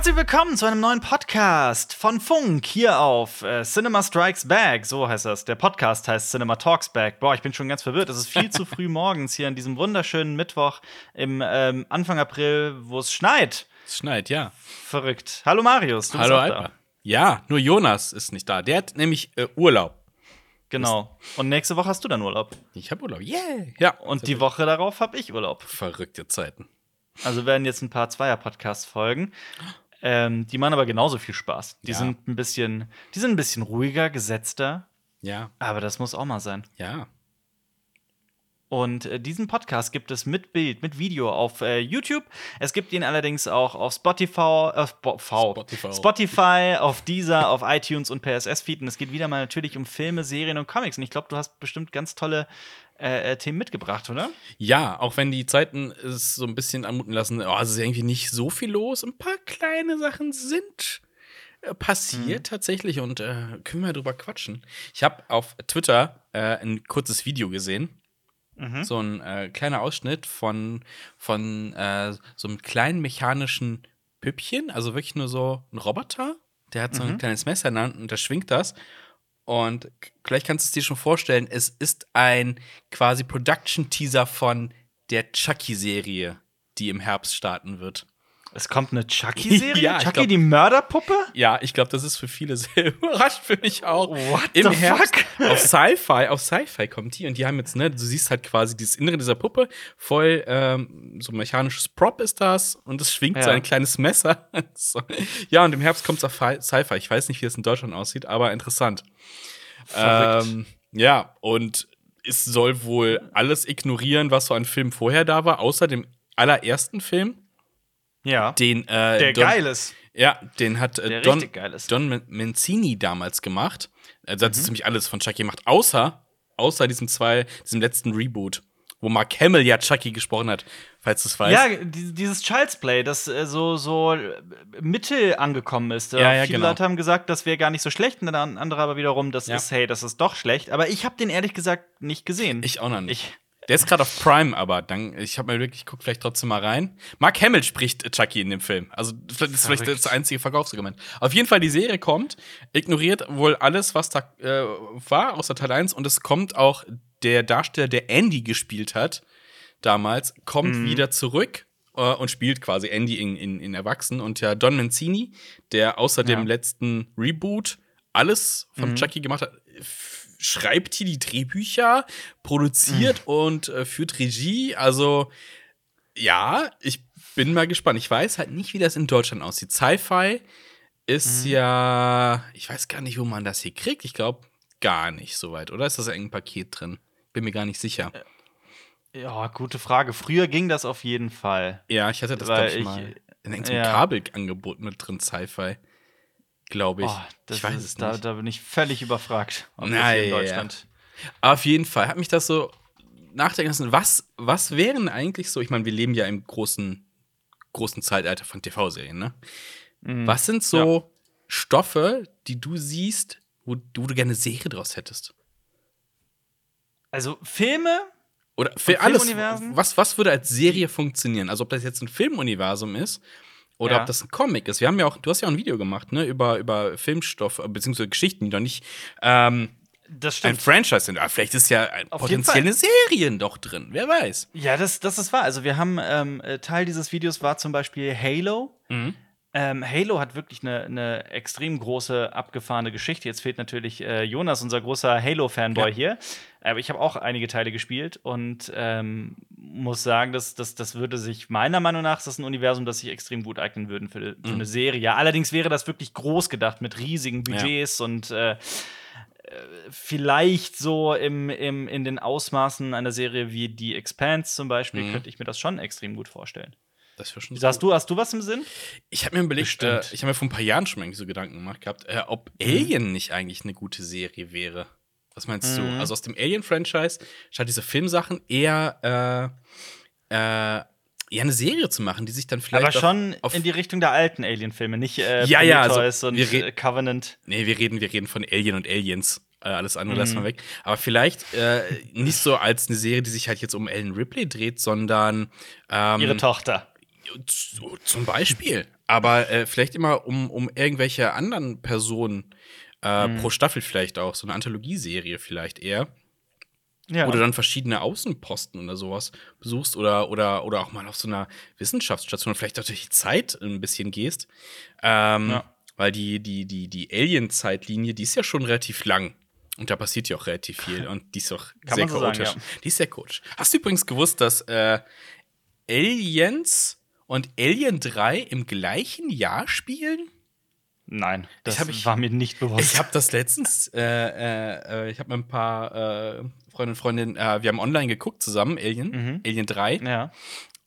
Herzlich willkommen zu einem neuen Podcast von Funk hier auf äh, Cinema Strikes Back. So heißt das. Der Podcast heißt Cinema Talks Back. Boah, ich bin schon ganz verwirrt. Es ist viel zu früh morgens hier an diesem wunderschönen Mittwoch im ähm, Anfang April, wo es schneit. Es schneit, ja. Verrückt. Hallo Marius. Du Hallo Alper. Ja, nur Jonas ist nicht da. Der hat nämlich äh, Urlaub. Genau. Und nächste Woche hast du dann Urlaub. Ich habe Urlaub. Yeah. Ja. Und die Woche darauf habe ich Urlaub. Verrückte Zeiten. Also werden jetzt ein paar Zweier-Podcasts folgen. Ähm, die machen aber genauso viel Spaß. Die Ja. sind ein bisschen, die sind ein bisschen ruhiger, gesetzter. Ja. Aber das muss auch mal sein. Ja. Und äh, diesen Podcast gibt es mit Bild, mit Video auf äh, YouTube. Es gibt ihn allerdings auch auf Spotify, äh. Spotify. Spotify, auf Deezer, auf iTunes und per SS-Feed. Und es geht wieder mal natürlich um Filme, Serien und Comics. Und ich glaube, du hast bestimmt ganz tolle äh, äh, Themen mitgebracht, oder? Ja, auch wenn die Zeiten es so ein bisschen anmuten lassen, oh, es ist irgendwie nicht so viel los. Ein paar kleine Sachen sind äh, passiert tatsächlich und äh, können wir drüber quatschen. Ich habe auf Twitter äh, ein kurzes Video gesehen. So ein kleiner Ausschnitt von, von so einem kleinen mechanischen Püppchen, also wirklich nur so ein Roboter. Der hat so ein kleines Messer in der Hand und der schwingt das. Und vielleicht kannst du es dir schon vorstellen, es ist ein quasi Production-Teaser von der Chucky-Serie, die im Herbst starten wird. Es kommt eine Chucky-Serie? Ja, Chucky, glaub- die Mörderpuppe? Ja, ich glaube, das ist für viele sehr überrascht, für mich auch. What Im the Herbst fuck? auf Sci-Fi, auf Sci-Fi kommt die und die haben jetzt, ne, du siehst halt quasi dieses Innere dieser Puppe, voll ähm, so ein mechanisches Prop ist das und es schwingt so Ja. ein kleines Messer. so. Ja, und im Herbst kommt es auf Fi- Sci-Fi. Ich weiß nicht, wie es in Deutschland aussieht, aber interessant. Verrückt. Ähm, ja, und es soll wohl alles ignorieren, was so an Filmen vorher da war, außer dem allerersten Film, Ja. den äh, der Don- geil ist. ja, den hat äh, Der Don, richtig geil ist. Don Man- Mancini damals gemacht. Also Mhm. hat ziemlich alles von Chucky gemacht, außer, außer diesem zwei, diesem letzten Reboot, wo Mark Hamill ja Chucky gesprochen hat, falls du es weißt. Ja, die- dieses Child's Play, das äh, so, so äh, mittel angekommen ist. Ja, ja, Viele genau. Leute haben gesagt, das wäre gar nicht so schlecht, und dann andere aber wiederum, das Ja. ist, hey, das ist doch schlecht. Aber ich habe den ehrlich gesagt nicht gesehen. Ich auch noch nicht. Ich, Der ist gerade auf Prime, aber dann, ich habe mal wirklich, ich guck vielleicht trotzdem mal rein. Mark Hamill spricht Chucky in dem Film. Also, das ist vielleicht das einzige Verkaufsargument. Auf jeden Fall, die Serie kommt, ignoriert wohl alles, was da äh, war, außer Teil 1. Und es kommt auch der Darsteller, der Andy gespielt hat, damals, kommt Mhm. wieder zurück äh, und spielt quasi Andy in, in, in Erwachsenen. Und ja, Don Mancini, der außer dem Ja. letzten Reboot alles von Mhm. Chucky gemacht hat, schreibt hier die Drehbücher, produziert Mhm. und äh, führt Regie. Also, ja, ich bin mal gespannt. Ich weiß halt nicht, wie das in Deutschland aussieht. Sci-Fi ist Mhm. ja, ich weiß gar nicht, wo man das hier kriegt. Ich glaube, gar nicht so weit, oder? Ist das irgendein Paket drin? Bin mir gar nicht sicher. ja, gute Frage. Früher ging das auf jeden Fall. Ja, ich hatte das, glaube ich, ich- mal in irgendeinem ja. Kabelangebot mit drin, Sci-Fi. Glaube ich. Oh, das ich weiß ist, es da, nicht. da bin ich völlig überfragt. hier in ja, ja. Deutschland. Auf jeden Fall hat mich das so nachdenken lassen, was, was wären eigentlich so, ich meine, wir leben ja im großen, großen Zeitalter von TV-Serien, ne? Mhm. Was sind so Stoffe, die du siehst, wo, wo du gerne eine Serie draus hättest? Also, Filme Oder für alles, was, was würde als Serie funktionieren? Also ob das jetzt ein Filmuniversum ist oder Ja. ob das ein Comic ist. Wir haben ja auch, du hast ja auch ein Video gemacht, ne, über, über Filmstoff, äh, beziehungsweise Geschichten, die noch nicht ähm, Das ein stimmt. Franchise sind. Aber vielleicht ist ja ein, potenziell eine Serie doch drin. Wer weiß. Ja, das, das ist wahr. Also, wir haben ähm, äh, Teil dieses Videos war zum Beispiel Halo. Mhm. Ähm, Halo hat wirklich eine, eine extrem große, abgefahrene Geschichte. Jetzt fehlt natürlich äh, Jonas, unser großer Halo-Fanboy Ja. hier. Aber ich habe auch einige Teile gespielt und ähm, muss sagen, dass, dass das würde sich meiner Meinung nach, ist das ein Universum, das sich extrem gut eignen würde für, für Mhm. eine Serie. Allerdings wäre das wirklich groß gedacht mit riesigen Budgets und äh, äh, vielleicht so im, im, in den Ausmaßen einer Serie wie die Expanse zum Beispiel, Mhm. könnte ich mir das schon extrem gut vorstellen. Das wäre schon Wieso, Hast du, hast du was im Sinn? Ich habe mir überlegt, äh, ich habe mir vor ein paar Jahren schon mal irgendwie so Gedanken gemacht gehabt, äh, ob Mhm. Alien nicht eigentlich eine gute Serie wäre. Was meinst du? Mhm. Also aus dem Alien-Franchise statt diese Filmsachen eher, äh, äh, eher eine Serie zu machen, die sich dann vielleicht. Aber schon auf, auf, in die Richtung der alten Alien-Filme, nicht äh, Ja, ja, also, und wir äh, Covenant. Nee, wir reden, wir reden von Alien und Aliens. Äh, alles andere Mhm. lassen wir weg. Aber vielleicht äh, nicht so als eine Serie, die sich halt jetzt um Ellen Ripley dreht, sondern ähm, Ihre Tochter. zu- zum Beispiel. Aber äh, vielleicht immer um, um irgendwelche anderen Personen äh, Mhm. pro Staffel vielleicht auch, so eine Anthologieserie vielleicht eher. Ja. Oder dann verschiedene Außenposten oder sowas besuchst oder, oder, oder auch mal auf so einer Wissenschaftsstation vielleicht auch durch die Zeit ein bisschen gehst. Ähm, Ja. Weil die, die, die, die Alien-Zeitlinie, die ist ja schon relativ lang. Und da passiert ja auch relativ viel. Und die ist auch Kann sehr so sagen, chaotisch. ja. Die ist sehr chaotisch. Hast du übrigens gewusst, dass äh, Aliens und Alien 3 im gleichen Jahr spielen? Nein, das ich- war mir nicht bewusst. Ich habe das letztens, äh, äh, äh, ich habe mit ein paar äh, Freundinnen und Freundinnen, äh, wir haben online geguckt zusammen, Alien, Mhm. Alien 3. ja.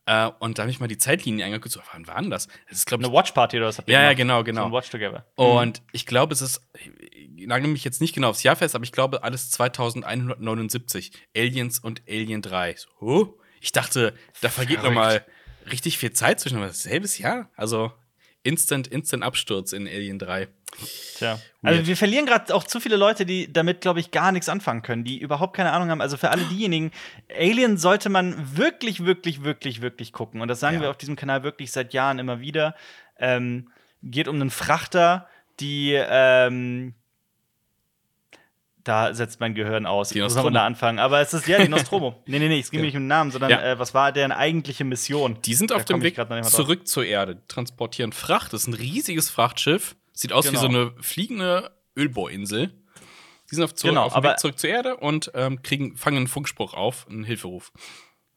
Äh, und da habe ich mal die Zeitlinie angeguckt, so, wann war denn das? Das ist, glaube ich, Eine Watchparty oder was habt ihr Ja, ja, gemacht? genau, So genau. Watch Together. Und ich glaube, es ist, ich nagel mich jetzt nicht genau aufs Jahr fest, aber ich glaube, alles 2179. Aliens und Alien 3. So, ich dachte, da vergeht noch Verrückt. mal richtig viel Zeit zwischen, aber selbes Jahr. Also Instant, Instant Absturz in Alien 3. Tja. Weird. Also wir verlieren gerade auch zu viele Leute, die damit, glaube ich, gar nichts anfangen können, die überhaupt keine Ahnung haben. Also für alle diejenigen, Alien sollte man wirklich, wirklich, wirklich, wirklich gucken. Und das sagen Ja. wir auf diesem Kanal wirklich seit Jahren immer wieder. Ähm, geht um einen Frachter, die ähm, da setzt mein Gehirn aus. Wo soll man da anfangen? Aber es ist ja die Nostromo. nee, nee, nee, es ging Ja. nicht um den Namen, sondern Ja. äh, was war deren eigentliche Mission? Die sind Da auf dem Weg mal drauf. zurück zur Erde, transportieren Fracht. Das ist ein riesiges Frachtschiff. Sieht aus Genau. wie so eine fliegende Ölbohrinsel. Die sind auf, zurück, Genau, auf dem Weg zurück zur Erde und ähm, kriegen, fangen einen Funkspruch auf, einen Hilferuf.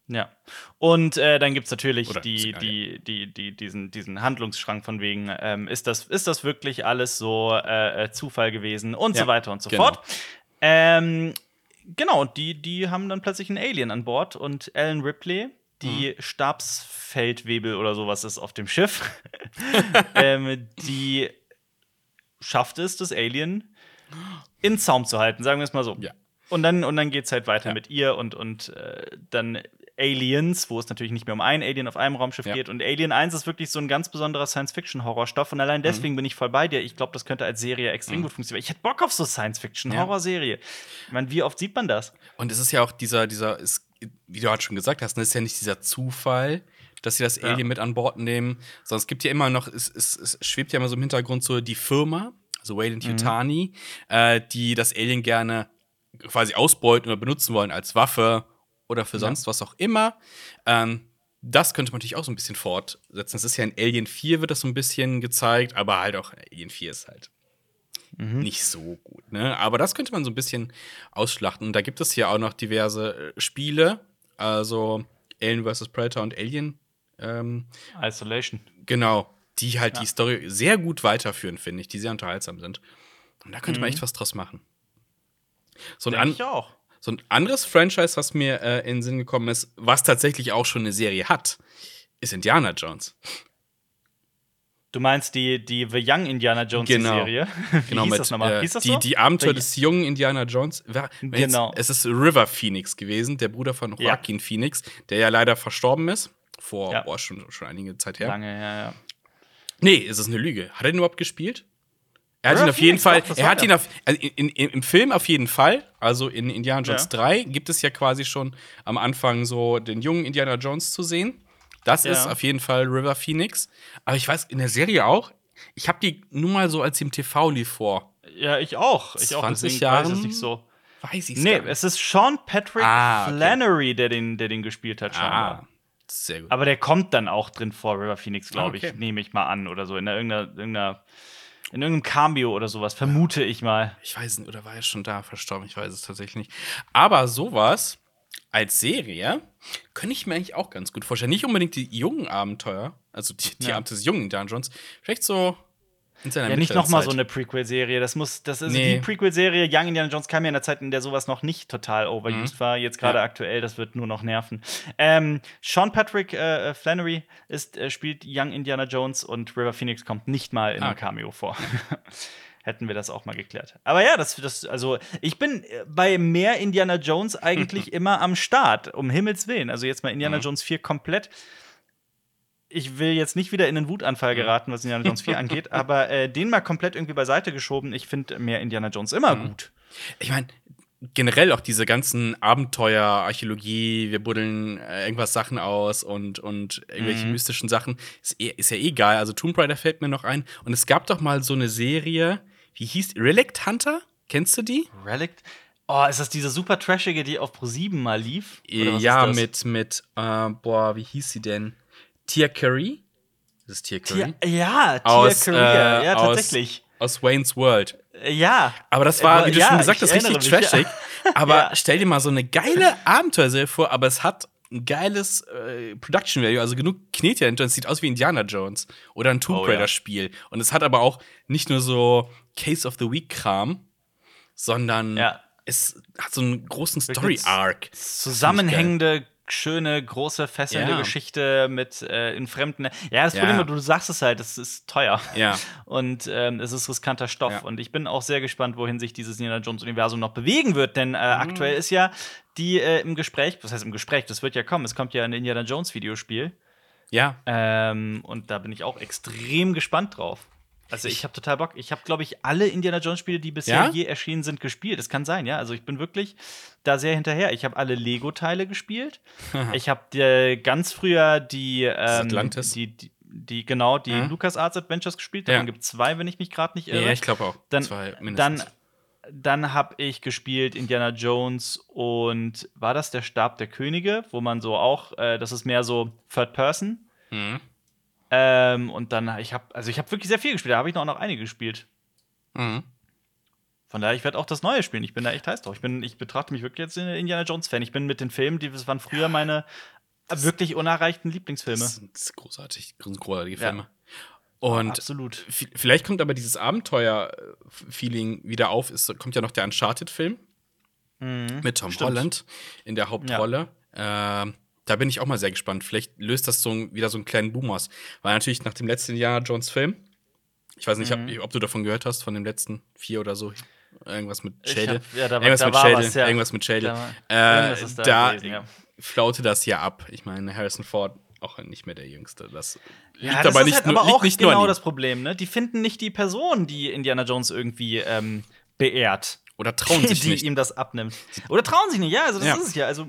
Ja. Und äh, dann gibt es natürlich Oder die, die, die, die, diesen, diesen Handlungsschrank von wegen, ähm, ist, das, ist das wirklich alles so äh, äh, Zufall gewesen und Ja, so weiter und so genau. fort. Ähm, genau, die, die haben dann plötzlich einen Alien an Bord und Ellen Ripley, die Mhm. Stabsfeldwebel oder sowas ist auf dem Schiff, ähm, die schafft es, das Alien in Zaum zu halten, sagen wir es mal so. Ja. Und dann, und dann geht es halt weiter Ja. mit ihr und, und äh, dann Aliens, wo es natürlich nicht mehr um ein Alien auf einem Raumschiff Ja. geht. Und Alien 1 ist wirklich so ein ganz besonderer Science-Fiction-Horrorstoff. Und allein deswegen Mhm. bin ich voll bei dir. Ich glaube, das könnte als Serie extrem gut funktionieren. Ich hätte Bock auf so Science-Fiction-Horrorserie. Ich meine, wie oft sieht man das? Und es ist ja auch dieser, dieser, ist, wie du halt schon gesagt hast, ne, ist ja nicht dieser Zufall, dass sie das Ja. Alien mit an Bord nehmen, sondern es gibt ja immer noch, es, es, es schwebt ja immer so im Hintergrund so die Firma, also Wayland Mhm. Yutani, äh, die das Alien gerne quasi ausbeuten oder benutzen wollen als Waffe oder für sonst was auch immer. Ähm, das könnte man natürlich auch so ein bisschen fortsetzen. Es ist ja in Alien 4 wird das so ein bisschen gezeigt, aber halt auch Alien 4 ist halt nicht so gut. Ne? Aber das könnte man so ein bisschen ausschlachten. Und da gibt es hier auch noch diverse äh, Spiele, also Alien vs. Predator und Alien. Ähm, Isolation. genau, die halt Ja. die Story sehr gut weiterführen, finde ich, die sehr unterhaltsam sind. Und da könnte man Mhm. echt was draus machen. So ein, an, ich auch. So ein anderes Franchise, was mir äh, in den Sinn gekommen ist, was tatsächlich auch schon eine Serie hat, ist Indiana Jones. Du meinst die, die The Young Indiana Jones Genau. Serie? Wie Genau, hieß mit, das nochmal? Äh, hieß das die, so? die Abenteuer The- des jungen Indiana Jones. Genau. Jetzt, es ist River Phoenix gewesen, der Bruder von Ja. Joaquin Phoenix, der ja leider verstorben ist. Vor Ja. boah, schon, schon einige Zeit her. Lange, ja, ja. Nee, es ist eine Lüge. Hat er ihn überhaupt gespielt? Er hat ihn auf jeden Fall. er hat ihn auf, also in, in, im Film auf jeden Fall. Also in Indiana Jones Ja. 3 gibt es ja quasi schon am Anfang so den jungen Indiana Jones zu sehen. Das Ja. ist auf jeden Fall River Phoenix. Aber ich weiß, in der Serie auch. Ich habe die nur mal so, als sie im TV lief vor. Ja, ich auch. Ich auch. 20 deswegen weiß es nicht so. Weiß ich Nee, es ist Sean Patrick Ah, okay. Flannery, der den, der den gespielt hat, scheinbar. Ah, sehr gut. Aber der kommt dann auch drin vor River Phoenix, glaube Ah, okay. ich. Nehme ich mal an oder so. In irgendeiner, irgendeiner, in irgendeinem Cameo oder sowas, vermute ich mal. Ich weiß nicht, oder war er schon da verstorben? Ich weiß es tatsächlich nicht. Aber sowas als Serie könnte ich mir eigentlich auch ganz gut vorstellen. Nicht unbedingt die jungen Abenteuer, also die, die Ja. Abenteuer des jungen Jones. Vielleicht so Ja, nicht nochmal so eine Prequel-Serie. Das muss, das ist Nee. die Prequel-Serie. Young Indiana Jones kam ja in der Zeit, in der sowas noch nicht total overused Mhm. war. Jetzt gerade Ja. aktuell, das wird nur noch nerven. Ähm, Sean Patrick äh, Flannery ist, äh, spielt Young Indiana Jones und River Phoenix kommt nicht mal in Ah, einem. Cameo vor. Hätten wir das auch mal geklärt. Aber ja, das, das, also ich bin äh, bei mehr Indiana Jones eigentlich immer am Start, um Himmels Willen. Also jetzt mal Indiana Mhm. Jones 4 komplett ich will jetzt nicht wieder in einen Wutanfall geraten, was Indiana Jones 4 angeht, aber äh, den mal komplett irgendwie beiseite geschoben. Ich finde mehr Indiana Jones immer Mhm. gut. Ich meine, generell auch diese ganzen Abenteuer, Archäologie, wir buddeln äh, irgendwas Sachen aus und, und irgendwelche Mhm. mystischen Sachen, ist, eh, ist ja eh egal. Also Tomb Raider fällt mir noch ein. Und es gab doch mal so eine Serie, wie hieß die? Relict Hunter? Kennst du die? Relict? Oh, ist das diese super trashige, die auf Pro7 mal lief? Oder was ja, ist das? mit, mit, äh, boah, wie hieß sie denn? Tia Curry? Das ist Tia Curry. Tia, ja, Tia Aus, Career. äh, ja, aus- tatsächlich. Aus Wayne's World. Ja. Aber das war, wie du ja, schon gesagt hast, richtig mich, ja. trashig. Aber Ja. stell dir mal so eine geile Abenteuerserie vor, aber es hat ein geiles äh, Production Value, also genug Knete dahinter. Es sieht aus wie Indiana Jones oder ein Tomb Oh, ja. Raider Spiel. Und es hat aber auch nicht nur so Case of the Week Kram, sondern Ja. es hat so einen großen Story Arc. Zusammenhängende, schöne, große, fesselnde Ja. Geschichte mit äh, in fremden. Ja, das Ja. Problem, du sagst es halt, es ist teuer. Ja. Und ähm, es ist riskanter Stoff. Ja. Und ich bin auch sehr gespannt, wohin sich dieses Indiana Jones-Universum noch bewegen wird. Denn Mhm. äh, aktuell ist ja die äh, im Gespräch, was heißt im Gespräch, das wird ja kommen. Es kommt ja ein Indiana Jones-Videospiel. Ja. Ähm, und da bin ich auch extrem gespannt drauf. Also ich habe total Bock. Ich habe, glaube ich, alle Indiana Jones Spiele, die bisher Ja? je erschienen sind, gespielt. Das kann sein, ja. Also ich bin wirklich da sehr hinterher. Ich habe alle Lego-Teile gespielt. ich habe ganz früher die, ähm, Atlantis? die, die, die genau die Mhm. LucasArts Adventures gespielt. Ja. Davon gibt es zwei, wenn ich mich gerade nicht irre. Ja, ich glaube auch. dann, Zwei mindestens. dann, dann habe ich gespielt Indiana Jones und war das der Stab der Könige, wo man so auch, äh, das ist mehr so Third Person. Mhm. Ähm, und dann, ich habe, also ich habe wirklich sehr viel gespielt, da habe ich noch, noch einige gespielt. Mhm. Von daher, ich werde auch das Neue spielen. Ich bin da echt heiß drauf. Ich, bin, ich betrachte mich wirklich jetzt in Indiana Jones-Fan. Ich bin mit den Filmen, die das waren früher meine äh, wirklich unerreichten Lieblingsfilme. Das, ist großartig. Das sind großartige Ja. Filme. Und Absolut. vielleicht kommt aber dieses Abenteuer-Feeling wieder auf. Es kommt ja noch der Uncharted-Film mit Tom Mhm. Stimmt. Holland in der Hauptrolle. Ähm, da bin ich auch mal sehr gespannt. Vielleicht löst das so ein, wieder so einen kleinen Boom aus. Weil natürlich nach dem letzten Jahr Jones Film, ich weiß nicht, Mhm. ob, ob du davon gehört hast, von den letzten vier oder so. Irgendwas mit Schädel. ja, da war- irgendwas mit Schädel. was, ja. Irgendwas mit Schädel. Da äh, da da gewesen, ja. flaute das ja ab. Ich meine, Harrison Ford auch nicht mehr der Jüngste. Das liegt Ja, das aber ist nicht, halt nur, aber liegt auch nicht genau das Problem, ne? Die finden nicht die Person, die Indiana Jones irgendwie ähm, beehrt. Oder trauen sich die nicht. ihm das abnimmt. Oder trauen sich nicht, ja, also das Ja. ist es ja. Also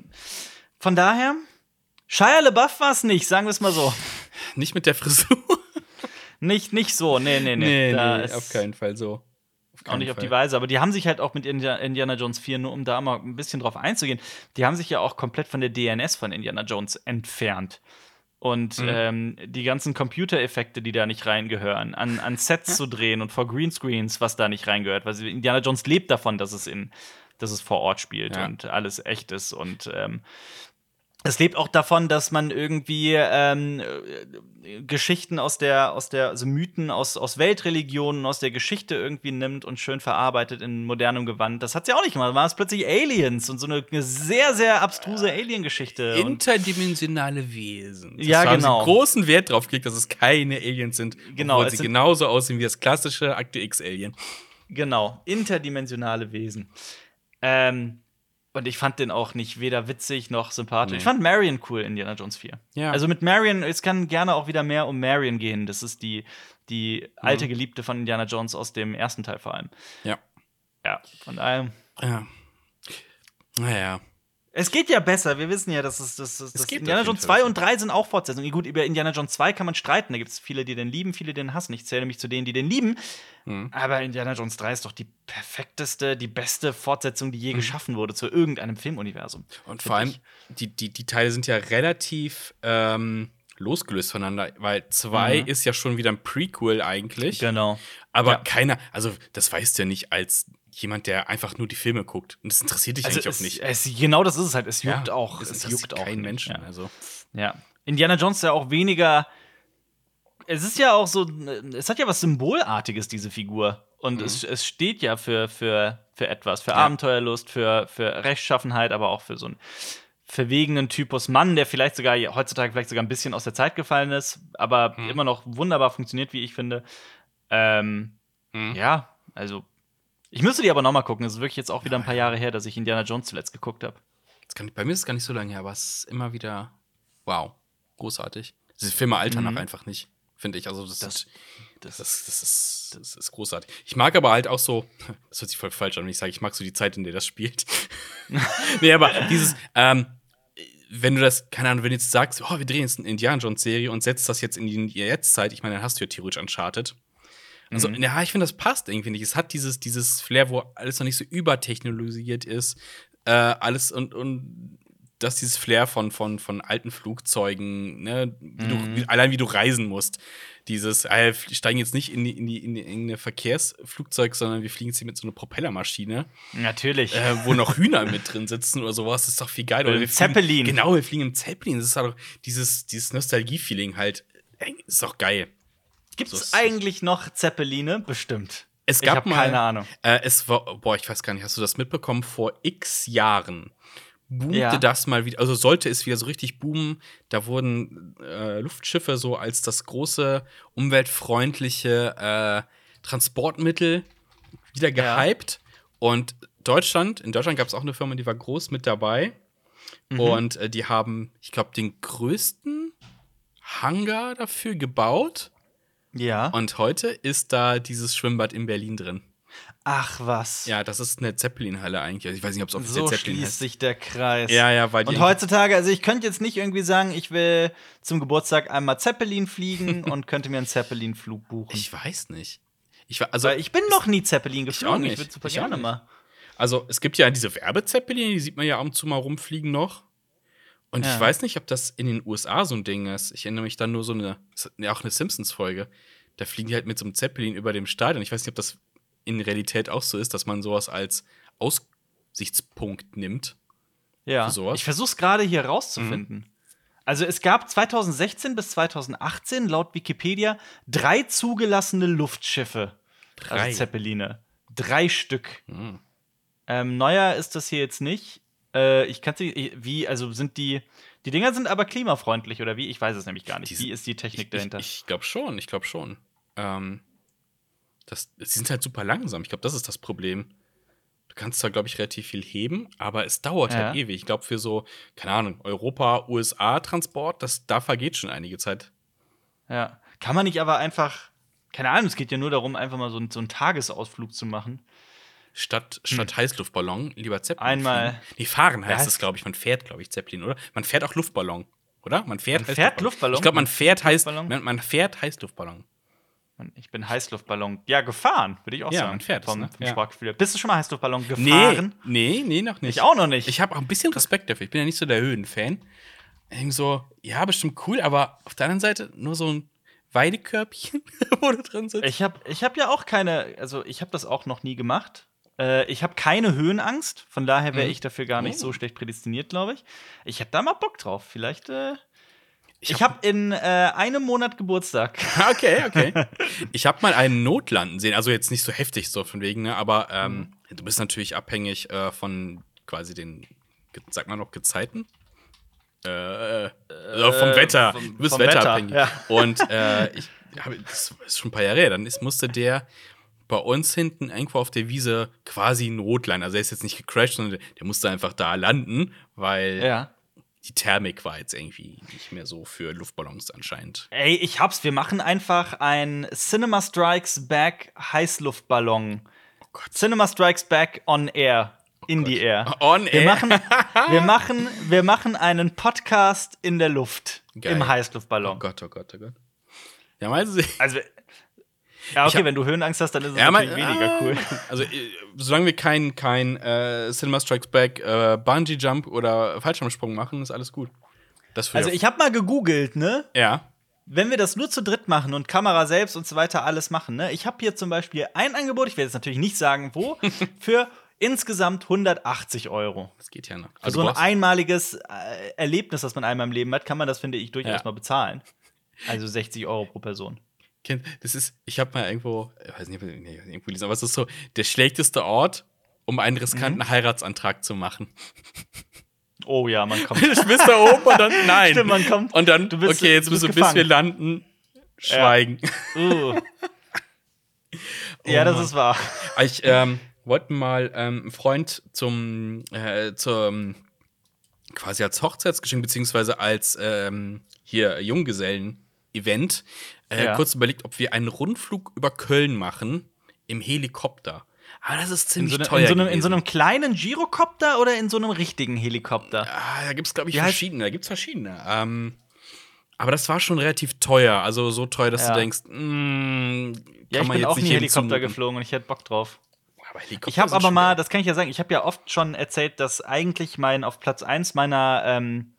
von daher, Shia LaBeouf war es nicht, sagen wir es mal so. Nicht mit der Frisur. Nicht, nicht so, nee, nee, nee. nee, nee, ist auf keinen Fall so. Auch nicht auf die Fall. Weise, aber die haben sich halt auch mit India- Indiana Jones 4, nur um da mal ein bisschen drauf einzugehen, die haben sich ja auch komplett von der DNS von Indiana Jones entfernt. Und Mhm. ähm, die ganzen Computereffekte, die da nicht reingehören, an, an Sets zu drehen und vor Greenscreens, was da nicht reingehört. Weil Indiana Jones lebt davon, dass es in, dass es vor Ort spielt Ja. und alles echt ist. Und ähm, es lebt auch davon, dass man irgendwie ähm, äh, Geschichten aus der, aus der, also Mythen aus, aus Weltreligionen, aus der Geschichte irgendwie nimmt und schön verarbeitet in modernem Gewand. Das hat sie auch nicht gemacht. Da waren es plötzlich Aliens und so eine, eine sehr, sehr abstruse Alien-Geschichte. Und- Interdimensionale Wesen. Ja, da haben genau. Sie großen Wert drauf gelegt, dass es keine Aliens sind. Genau, Obwohl es sie genauso aussehen wie das klassische Akte X-Alien. Genau, interdimensionale Wesen. Ähm, und ich fand den auch nicht weder witzig noch sympathisch. Nee. Ich fand Marion cool, Indiana Jones 4. Ja. Also mit Marion, es kann gerne auch wieder mehr um Marion gehen. Das ist die, die alte Geliebte von Indiana Jones aus dem ersten Teil vor allem. Ja. Ja, von daher. Ja. Naja. Es geht ja besser. Wir wissen ja, dass es das, das, das Indiana Jones Fall 2 und 3 sind auch Fortsetzungen. Gut, über Indiana Jones 2 kann man streiten. Da gibt es viele, die den lieben, viele, die den hassen. Ich zähle mich zu denen, die den lieben. Mhm. Aber Indiana Jones 3 ist doch die perfekteste, die beste Fortsetzung, die je Mhm. geschaffen wurde zu irgendeinem Filmuniversum. Und vor allem, die, die, die Teile sind ja relativ ähm, losgelöst voneinander, weil zwei Mhm. ist ja schon wieder ein Prequel eigentlich. Genau. Aber Ja. keiner, also das weißt du ja nicht als jemand, der einfach nur die Filme guckt. Und das interessiert dich Also eigentlich es, auch nicht. Es, genau das ist es halt. Es juckt Ja, auch. Es, Es, juckt auch. keinen nicht, Menschen. Ja. Also. ja. Indiana Jones ist ja auch weniger. Es ist ja auch so. Es hat ja was Symbolartiges, diese Figur. Und es, es steht ja für, für, für etwas. Für Mhm. Ja. Abenteuerlust, für, für Rechtschaffenheit, aber auch für so einen verwegenen Typus Mann, der vielleicht sogar heutzutage vielleicht sogar ein bisschen aus der Zeit gefallen ist, aber Mhm. immer noch wunderbar funktioniert, wie ich finde. Ähm, Mhm. Ja, also. Ich müsste die aber noch mal gucken. Es ist wirklich jetzt auch wieder ein paar Jahre her, dass ich Indiana Jones zuletzt geguckt habe. Bei mir ist es gar nicht so lange her, aber es ist immer wieder wow, großartig. Diese Filme altern Mhm. auch einfach nicht. finde ich. Also das, Das- das, das, ist, das, ist, das ist großartig. Ich mag aber halt auch so, das hört sich voll falsch an, wenn ich sage, ich mag so die Zeit, in der das spielt. nee, aber dieses, ähm, wenn du das, keine Ahnung, wenn du jetzt sagst, oh, wir drehen jetzt eine Indiana Jones Serie und setzt das jetzt in die Jetztzeit, ich meine, dann hast du ja theoretisch Uncharted. Also, Mhm. ja, ich finde, das passt irgendwie nicht. Es hat dieses, dieses Flair, wo alles noch nicht so übertechnologisiert ist. Äh, alles und, und dass dieses Flair von, von, von alten Flugzeugen, ne, wie Mhm. du, allein wie du reisen musst. Dieses, äh, wir steigen jetzt nicht in die, in die, in die, in ein Verkehrsflugzeug, sondern wir fliegen jetzt hier mit so einer Propellermaschine, Natürlich. äh, wo noch Hühner mit drin sitzen oder sowas. Das ist doch viel geil. Oder wir fliegen- Zeppelin. Genau, wir fliegen im Zeppelin. Das ist doch dieses, dieses Nostalgie-Feeling halt. Ey, Ist doch geil. Gibt es eigentlich noch Zeppeline? Bestimmt. Es ich gab habe mal, keine Ahnung. Äh, es war, boah, ich weiß gar nicht, hast du das mitbekommen? Vor x Jahren boomte Ja. das mal wieder, also sollte es wieder so richtig boomen. Da wurden äh, Luftschiffe so als das große umweltfreundliche äh, Transportmittel wieder Ja. gehypt. Und Deutschland, in Deutschland gab es auch eine Firma, die war groß mit dabei. Mhm. Und äh, die haben, ich glaube, den größten Hangar dafür gebaut. Ja. Und heute ist da dieses Schwimmbad in Berlin drin. Ach was. Ja, das ist eine Zeppelin-Halle eigentlich. Also ich weiß nicht, ob es offiziell so Zeppelin schließt heißt. sich der Kreis. Ja, ja, weil. Und heutzutage, also ich könnte jetzt nicht irgendwie sagen, ich will zum Geburtstag einmal Zeppelin fliegen und könnte mir einen Zeppelin-Flug buchen. ich weiß nicht. Ich, war- also, Weil ich bin noch nie Zeppelin geflogen. auch nicht. Ich würde super Ich gerne mal. also, es gibt ja diese Werbezeppelin, die sieht man ja ab und zu mal rumfliegen noch. Und Ja. ich weiß nicht, ob das in den USA so ein Ding ist. Ich erinnere mich dann nur so eine, auch eine Simpsons-Folge. Da fliegen die halt mit so einem Zeppelin über dem Stadion. Ich weiß nicht, ob das in Realität auch so ist, dass man sowas als Aussichtspunkt nimmt. Ja. Ich versuche es gerade hier rauszufinden. Also es gab 2016 bis 2018 laut Wikipedia drei zugelassene Luftschiffe. Drei. Also Zeppeline. Drei Stück. Hm. Ähm, neuer ist das hier jetzt nicht. Äh, ich kann sie, wie, also sind die, die Dinger sind aber klimafreundlich oder wie? Ich weiß es nämlich gar nicht. Die wie ist die Technik Ich, dahinter? ich, ich glaube schon, ich glaube schon. Ähm, das, sie sind halt super langsam. Ich glaube, das ist das Problem. Du kannst zwar, glaube ich, relativ viel heben, aber es dauert halt Ja. ewig. Ich glaube, für so, keine Ahnung, Europa-USA-Transport, das da vergeht schon einige Zeit. ja. Kann man nicht aber einfach, keine Ahnung, es geht ja nur darum, einfach mal so, einen- so einen Tagesausflug zu machen. Statt, statt Heißluftballon lieber Zeppelin. Hm. Einmal- fliegen. Nee, fahren heißt Ja, es, glaube ich. Man fährt, glaube ich, Zeppelin, oder? Man fährt auch Luftballon, oder? Man fährt, Man fährt Luftballon? Ich glaube, man fährt heiß, man, man fährt Heißluftballon. Ich bin Heißluftballon. Ja, gefahren, würde ich auch Ja, sagen. man fährt es, vom, ne? vom Ja. Bist du schon mal Heißluftballon Nee, gefahren? nee, nee, noch nicht. Ich auch noch nicht. Ich habe auch ein bisschen Respekt dafür. Ich bin ja nicht so der Höhenfan. Irgendwie so, ja, bestimmt cool, aber auf der anderen Seite nur so ein Weidekörbchen, wo du drin sitzt. Ich habe ich hab ja auch keine, also ich habe das auch noch nie gemacht. Äh, ich habe keine Höhenangst, von daher wäre Mhm. ich dafür gar nicht Oh. so schlecht prädestiniert, glaube ich. Ich habe da mal Bock drauf. Vielleicht, äh, Ich ich hab- habe in äh, einem Monat Geburtstag. Okay, okay. Ich habe mal einen Notlanden sehen, also jetzt nicht so heftig so von wegen, ne, aber ähm, du bist natürlich abhängig äh, von quasi den, sag mal noch Gezeiten? Äh, äh, vom Wetter. vom- du bist vom Wetter, wetterabhängig. ja. Und äh, ich habe, das ist schon ein paar Jahre her, dann ist, musste der bei uns hinten irgendwo auf der Wiese quasi Notland. Also er ist jetzt nicht gecrashed, sondern der, musste einfach da landen, weil Ja. die Thermik war jetzt irgendwie nicht mehr so für Luftballons anscheinend. Ey, ich hab's. Wir machen einfach ein Cinema Strikes Back Heißluftballon. Oh Gott. Cinema Strikes Back on Air. In die Air. On Wir air. machen, wir, machen, wir machen einen Podcast in der Luft. Geil. Im Oh Heißluftballon. Gott, oh Gott, oh Gott. Ja, meinst du? Also, ja, okay, hab- wenn du Höhenangst hast, dann ist es Ja, natürlich mein- weniger ah, cool. Also, äh, solange wir kein, kein äh, Cinema Strikes Back, äh, Bungee Jump oder Fallschirmsprung machen, ist alles gut. Das für Also, ich habe mal gegoogelt, ne? Ja. Wenn wir das nur zu dritt machen und Kamera selbst und so weiter alles machen, ne? Ich habe hier zum Beispiel ein Angebot, ich werde jetzt natürlich nicht sagen, wo, für insgesamt 180 Euro. Das geht ja noch. Also, so ein einmaliges äh, Erlebnis, das man einmal im Leben hat, kann man das, finde ich, durchaus Ja. mal bezahlen. Also 60 Euro pro Person. Kind, das ist, ich habe mal irgendwo, ich weiß nicht, nee, irgendwo gelesen, aber es ist so der schlechteste Ort, um einen riskanten Mhm. Heiratsantrag zu machen. Oh ja, man kommt. Du bist da oben und dann, nein. Stimmt, man kommt. Und dann, bist- okay, jetzt müssen wir, bis wir landen, schweigen. Uh. ja, das Mann. ist wahr. Ich ähm, wollte mal ähm, einen Freund zum, äh, zum quasi als Hochzeitsgeschenk, beziehungsweise als ähm, hier Junggesellen-Event äh, Ja. kurz überlegt, ob wir einen Rundflug über Köln machen im Helikopter. Aber das ist In ziemlich so, ne, teuer. in, so einem, in so einem kleinen Girocopter oder in so einem richtigen Helikopter? Ah, da gibt es, glaube ich, Wie verschiedene. Da gibt es verschiedene. Ähm, aber das war schon relativ teuer. Also so teuer, dass Ja. du denkst, mm, kann Ja, ich man bin jetzt auch nicht in jedem Helikopter zumuten. geflogen und ich hätte Bock drauf. Aber Helikopter Ich habe aber mal, das kann ich ja sagen, ich habe ja oft schon erzählt, dass eigentlich mein auf Platz 1 meiner ähm,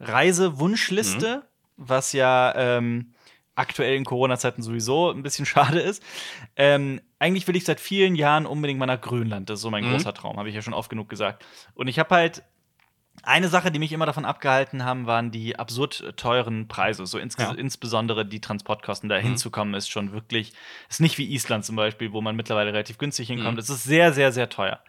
Reisewunschliste, Mhm. was ja ähm, aktuell in Corona-Zeiten sowieso ein bisschen schade ist, ähm, eigentlich will ich seit vielen Jahren unbedingt mal nach Grönland. Das ist so mein Mhm. großer Traum, habe ich ja schon oft genug gesagt. Und ich habe halt eine Sache, die mich immer davon abgehalten haben, waren die absurd teuren Preise. So insge Ja. insbesondere die Transportkosten. Da Mhm. hinzukommen ist schon wirklich, ist nicht wie Island zum Beispiel, wo man mittlerweile relativ günstig hinkommt. Mhm. Es ist sehr, sehr, sehr teuer.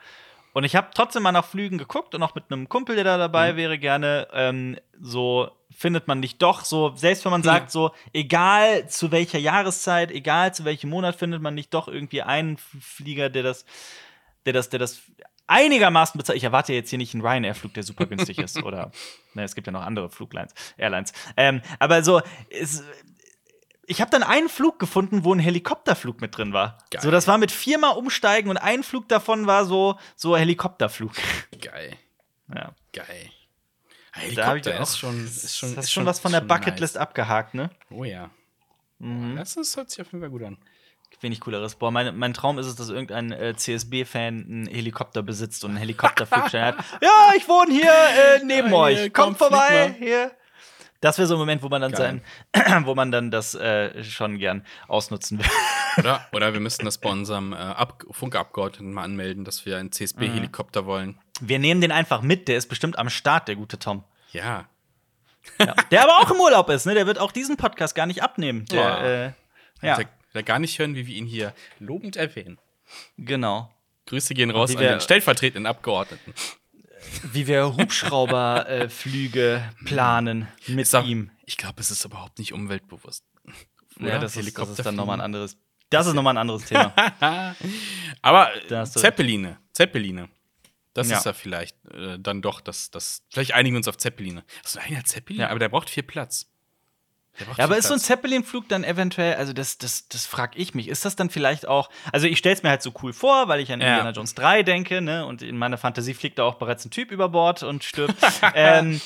Und ich habe trotzdem mal nach Flügen geguckt und auch mit einem Kumpel, der da dabei Mhm. wäre, gerne ähm, so findet man nicht doch so, selbst wenn man sagt, so, egal zu welcher Jahreszeit, egal zu welchem Monat, findet man nicht doch irgendwie einen Flieger, der das, der das, der das einigermaßen bezahlt. Ich erwarte jetzt hier nicht einen Ryanair-Flug, der super günstig ist. Oder, ne, es gibt ja noch andere Fluglines, Airlines. Ähm, aber so, es, ich habe dann einen Flug gefunden, wo ein Helikopterflug mit drin war. Geil. So, das war mit viermal umsteigen und ein Flug davon war so, so Helikopterflug. Geil. Ja. Geil. Helikopter ist schon, ist schon, das ist schon was von der Bucketlist nice. abgehakt, ne? Oh ja. Mhm. Das ist, hört sich auf jeden Fall gut an. Wenig cooleres. Boah, mein, mein Traum ist es, dass irgendein äh, CSB-Fan einen Helikopter besitzt und einen Helikopterflugschein hat. Ja, ich wohne hier äh, neben Ja, euch. Kommt komm, vorbei. Hier. Das wäre so ein Moment, wo man dann Geil. sein, wo man dann das äh, schon gern ausnutzen will. Oder, oder wir müssten das bei unserem äh, Ab Funkabgeordneten mal anmelden, dass wir einen Mhm. CSB-Helikopter wollen. Wir nehmen den einfach mit, der ist bestimmt am Start, der gute Tom. Ja. Ja. Der aber auch im Urlaub ist, ne? Der wird auch diesen Podcast gar nicht abnehmen. Der, Ja. äh, ja, Der, der gar nicht hören, wie wir ihn hier lobend erwähnen. genau. Grüße gehen raus an den stellvertretenden Abgeordneten. Wie wir Hubschrauberflüge äh, planen mit Ist auch- ihm. Ich glaube, es ist überhaupt nicht umweltbewusst. Ja, das ist, das ist dann nochmal ein anderes. Das ist nochmal ein anderes Thema. Aber Zeppeline, Zeppeline. Das Ja. ist ja vielleicht äh, dann doch das, das. Vielleicht einigen wir uns auf Zeppeline. Hast du einen eigener Zeppelin? Ja. Aber der braucht viel Platz. Ja, aber ist so ein. Zeppelin-Flug dann eventuell, also das, das, das frag ich mich, ist das dann vielleicht auch, also ich stell's mir halt so cool vor, weil ich an Ja. Indiana Jones 3 denke, ne, und in meiner Fantasie fliegt da auch bereits ein Typ über Bord und stirbt. ähm,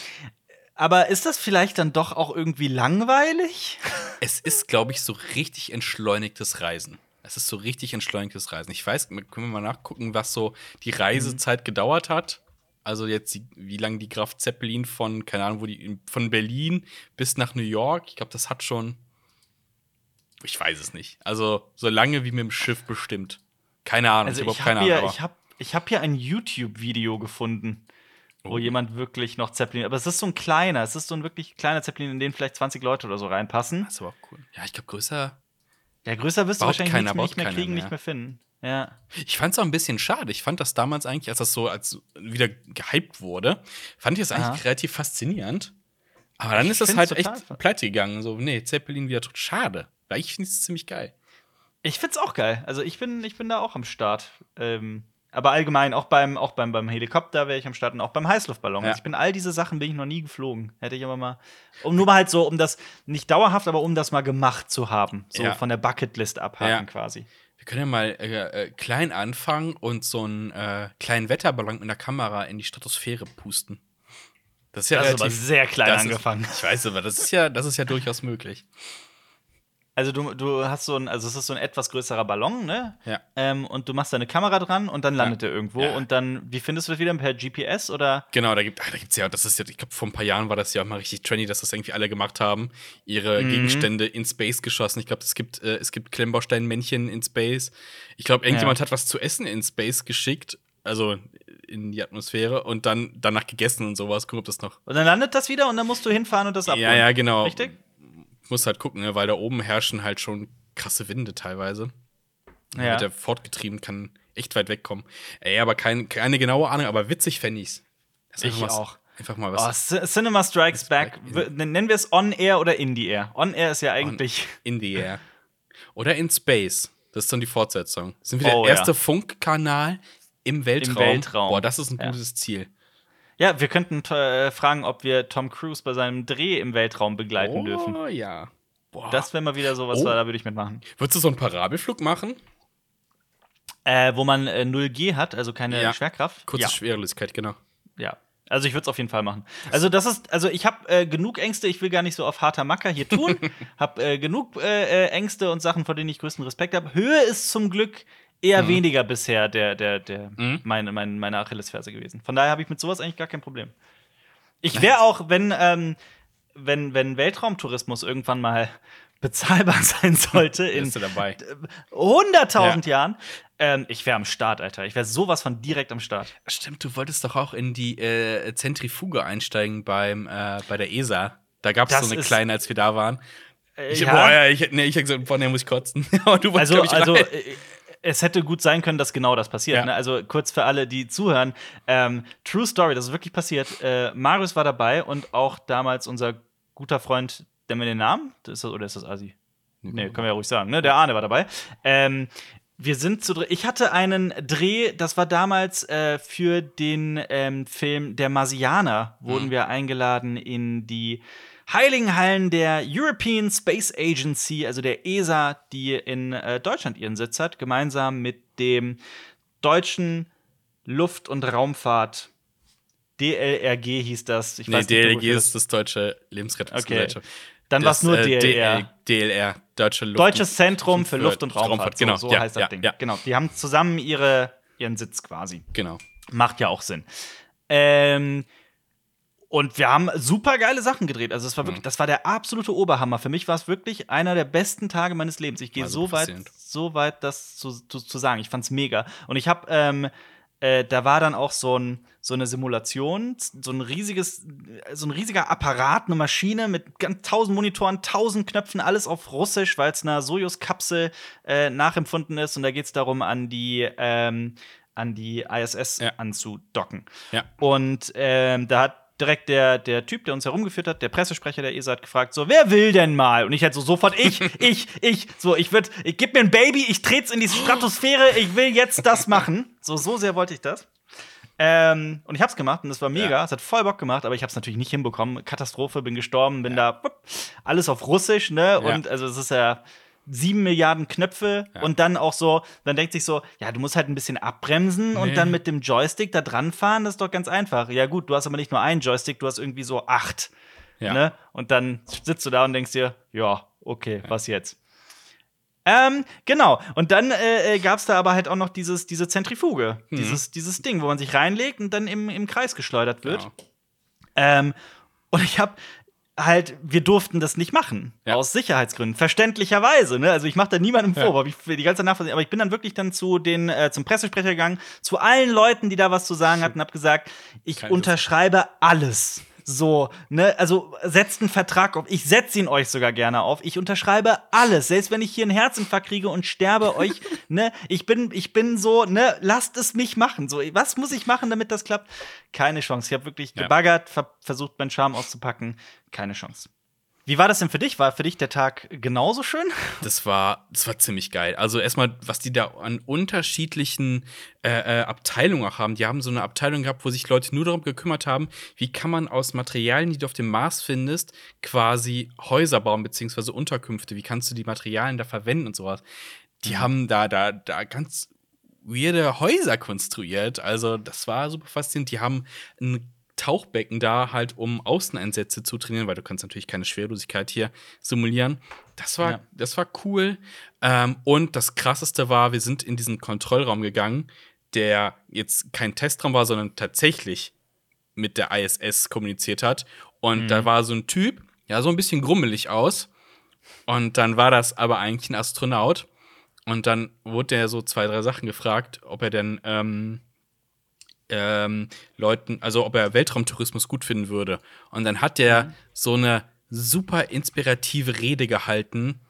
aber ist das vielleicht dann doch auch irgendwie langweilig? Es ist, glaube ich, so richtig entschleunigtes Reisen. Es ist so richtig entschleunigtes Reisen. Ich weiß, können wir mal nachgucken, was so die Reisezeit gedauert hat. Also jetzt, die, wie lange die Graf Zeppelin von, keine Ahnung, wo die, von Berlin bis nach New York, ich glaube, das hat schon, ich weiß es nicht. Also so lange wie mit dem Schiff bestimmt. Keine Ahnung, Also ich habe keine hier, Ahnung. ich hab, ich hab hier ein YouTube-Video gefunden, wo Oh. jemand wirklich noch Zeppelin, aber es ist so ein kleiner, es ist so ein wirklich kleiner Zeppelin, in den vielleicht 20 Leute oder so reinpassen. das ist aber auch cool. Ja, ich glaube, größer. Ja, größer wirst du wahrscheinlich keiner, nicht, mehr kriegen, mehr. nicht mehr finden. Ja. Ich fand es auch ein bisschen schade. Ich fand das damals eigentlich, als das so als wieder gehypt wurde, fand ich das eigentlich relativ faszinierend. Aber dann Ich ist das halt echt pleite gegangen. So, nee, Zeppelin wieder tot. Schade. Weil ich finde es ziemlich geil. Ich find's auch geil. Also ich bin, ich bin da auch am Start. Ähm, aber allgemein, auch beim, auch beim, beim Helikopter wäre ich am Start und auch beim Heißluftballon. Ja. Also ich bin all diese Sachen bin ich noch nie geflogen. Hätte ich aber mal. Um nur mal halt so, um das, nicht dauerhaft, aber um das mal gemacht zu haben. So Ja. von der Bucketlist abhaken quasi. Wir können ja mal äh, äh, klein anfangen und so einen äh, kleinen Wetterballon mit einer Kamera in die Stratosphäre pusten. Das ist ja Das ist aber relativ sehr klein angefangen. Ist, ich weiß, aber das ist ja, das ist ja durchaus möglich. Also du, du hast so ein, also es ist so ein etwas größerer Ballon, ne? Ja. Ähm, und du machst deine Kamera dran und dann landet Ja. er irgendwo. Ja. Und dann, wie findest du das wieder? Per GPS oder? Genau, da gibt es ja, das ist ja, ich glaube, vor ein paar Jahren war das ja auch mal richtig trendy, dass das irgendwie alle gemacht haben, ihre Mhm. Gegenstände in Space geschossen. Ich glaube, es gibt, äh, es gibt Klemmbaustein-Männchen in Space. Ich glaube, irgendjemand Ja. hat was zu essen in Space geschickt, also in die Atmosphäre und dann danach gegessen und sowas. Guck, ob das noch. Und dann landet das wieder und dann musst du hinfahren und das abholen. Ja, ja, genau. Richtig? Muss halt gucken, ne, weil da oben herrschen halt schon krasse Winde teilweise. Ja. Wird der fortgetrieben, kann echt weit wegkommen. Ey, aber kein, keine genaue Ahnung, aber witzig fände ich's. Das Ich was- auch. Einfach mal Oh, was C Cinema Strikes Back. Back. Nennen wir es On Air oder In the Air? On Air ist ja eigentlich. in the air. Oder in Space. Das ist dann die Fortsetzung. Sind wir der Oh, erste ja. Funkkanal im Weltraum. Weltraum. Boah, das ist ein Ja. gutes Ziel. Ja, wir könnten äh, fragen, ob wir Tom Cruise bei seinem Dreh im Weltraum begleiten dürfen. Oh ja. Boah. Das wäre mal wieder sowas, Oh. da würde ich mitmachen. Würdest du so einen Parabelflug machen? Äh, wo man äh, 0G hat, also keine Ja. Schwerkraft. Kurze ja. Schwerelosigkeit, genau. Ja. Also ich würde es auf jeden Fall machen. Also das ist, also ich habe äh, genug Ängste, ich will gar nicht so auf harter Macker hier tun. hab äh, genug äh, Ängste und Sachen, vor denen ich größten Respekt habe. Höhe ist zum Glück eher weniger bisher der, der, der Mhm. meine, meine, meine Achillesferse gewesen. Von daher habe ich mit sowas eigentlich gar kein Problem. Ich wäre auch, wenn, ähm, wenn, wenn Weltraumtourismus irgendwann mal bezahlbar sein sollte in dabei? 100.000 Jahren, ähm, ich wäre am Start, Alter. Ich wäre sowas von direkt am Start. Stimmt, du wolltest doch auch in die äh, Zentrifuge einsteigen beim, äh, bei der ESA. Da gab es so eine kleine, als wir da waren. Äh, Ich, ja. Boah, ja, ich, nee, ich hab gesagt, boah, nee, muss ich kotzen. Aber du wolltest, Also, ich, also es hätte gut sein können, dass genau das passiert. Ja. Ne? Also kurz für alle, die zuhören: ähm, True Story, das ist wirklich passiert. Äh, Marius war dabei und auch damals unser guter Freund, der mir den Namen, ist das, oder ist das Asi? Nee, können wir ja ruhig sagen, ne? Der Arne war dabei. Ähm, wir sind zu. Ich hatte einen Dreh, das war damals äh, für den ähm, Film Der Marsianer, wurden Mhm. wir eingeladen in die Heiligen Hallen der European Space Agency, also der ESA, die in äh, Deutschland ihren Sitz hat, gemeinsam mit dem deutschen Luft- und Raumfahrt DLRG hieß das. Ich nee, weiß nicht, wofür ist das deutsche Lebensrettungsgesellschaft. Dann war es nur äh, DLR. DLR, Deutsche Luft Deutsches Zentrum für Luft- und Raumfahrt. Raumfahrt, genau. So, so ja, heißt das ja, Ding. Ja, Genau. Die haben zusammen ihre, ihren Sitz quasi. genau. Macht ja auch Sinn. Ähm, und wir haben super geile Sachen gedreht. Also, es war wirklich, das war der absolute Oberhammer. Für mich war es wirklich einer der besten Tage meines Lebens. Ich gehe War so weit, so weit, das zu, zu, zu sagen. Ich fand's mega. Und ich habe, ähm, äh, da war dann auch so, ein, so eine Simulation, so ein riesiges, so ein riesiger Apparat, eine Maschine mit ganz tausend Monitoren, tausend Knöpfen, alles auf Russisch, weil es einer Sojus-Kapsel äh, nachempfunden ist. Und da geht es darum, an die, ähm, an die ISS Ja. anzudocken. Ja. Und ähm, da hat direkt der, der Typ, der uns herumgeführt hat, der Pressesprecher der ESA hat gefragt, so, wer will denn mal? Und ich halt so sofort, ich, ich, ich, so, ich würde, ich gib mir ein Baby, ich trete in die Stratosphäre, ich will jetzt das machen. So, so sehr wollte ich das. Ähm, und ich hab's gemacht und es war mega, Ja. es hat voll Bock gemacht, aber ich hab's natürlich nicht hinbekommen. Katastrophe, bin gestorben, bin da, wupp, alles auf Russisch, ne? Und also es ist ja sieben Milliarden Knöpfe Ja. und dann auch so, dann denkt sich so, ja, du musst halt ein bisschen abbremsen Nee. und dann mit dem Joystick da dran fahren, das ist doch ganz einfach. Ja, gut, du hast aber nicht nur einen Joystick, du hast irgendwie so acht. Ja. Ne? Und dann sitzt du da und denkst dir, ja, okay, was jetzt? Ähm, genau. Und dann äh, äh, gab es da aber halt auch noch dieses, diese Zentrifuge, Mhm. dieses, dieses Ding, wo man sich reinlegt und dann im, im Kreis geschleudert wird. Genau. Ähm, und ich habe halt, wir durften das nicht machen. Ja. Aus Sicherheitsgründen. Verständlicherweise, ne? Also ich mache da niemandem Ja. Vorwurf. Ich will die ganze Zeit nachvollziehen. Aber ich bin dann wirklich dann zu den, äh, zum Pressesprecher gegangen, zu allen Leuten, die da was zu sagen hatten, hab gesagt, ich Keine Lust. unterschreibe alles. So, ne, also setzt einen Vertrag auf. Ich setze ihn euch sogar gerne auf. Ich unterschreibe alles, selbst wenn ich hier einen Herzinfarkt kriege und sterbe euch, ne, ich bin, ich bin so, ne, lasst es mich machen. So, was muss ich machen, damit das klappt? Keine Chance. Ich habe wirklich gebaggert, ver versucht, meinen Charme auszupacken. Keine Chance. Wie war das denn für dich? War für dich der Tag genauso schön? Das war, das war ziemlich geil. Also erstmal, was die da an unterschiedlichen äh, äh, Abteilungen auch haben. Die haben so eine Abteilung gehabt, wo sich Leute nur darum gekümmert haben, wie kann man aus Materialien, die du auf dem Mars findest, quasi Häuser bauen, beziehungsweise Unterkünfte. Wie kannst du die Materialien da verwenden und sowas. Die haben da, da, da ganz weirde Häuser konstruiert. Also, das war super faszinierend. Die haben ein Tauchbecken da halt, um Außeneinsätze zu trainieren, weil du kannst natürlich keine Schwerelosigkeit hier simulieren. Das war, Ja. das war cool. Ähm, und das krasseste war, wir sind in diesen Kontrollraum gegangen, der jetzt kein Testraum war, sondern tatsächlich mit der ISS kommuniziert hat. Und da war so ein Typ, ja, so ein bisschen grummelig aus. Und dann war das aber eigentlich ein Astronaut. Und dann wurde er so zwei, drei Sachen gefragt, ob er denn ähm, ähm, Leuten, also ob er Weltraumtourismus gut finden würde. Und dann hat er so eine super inspirative Rede gehalten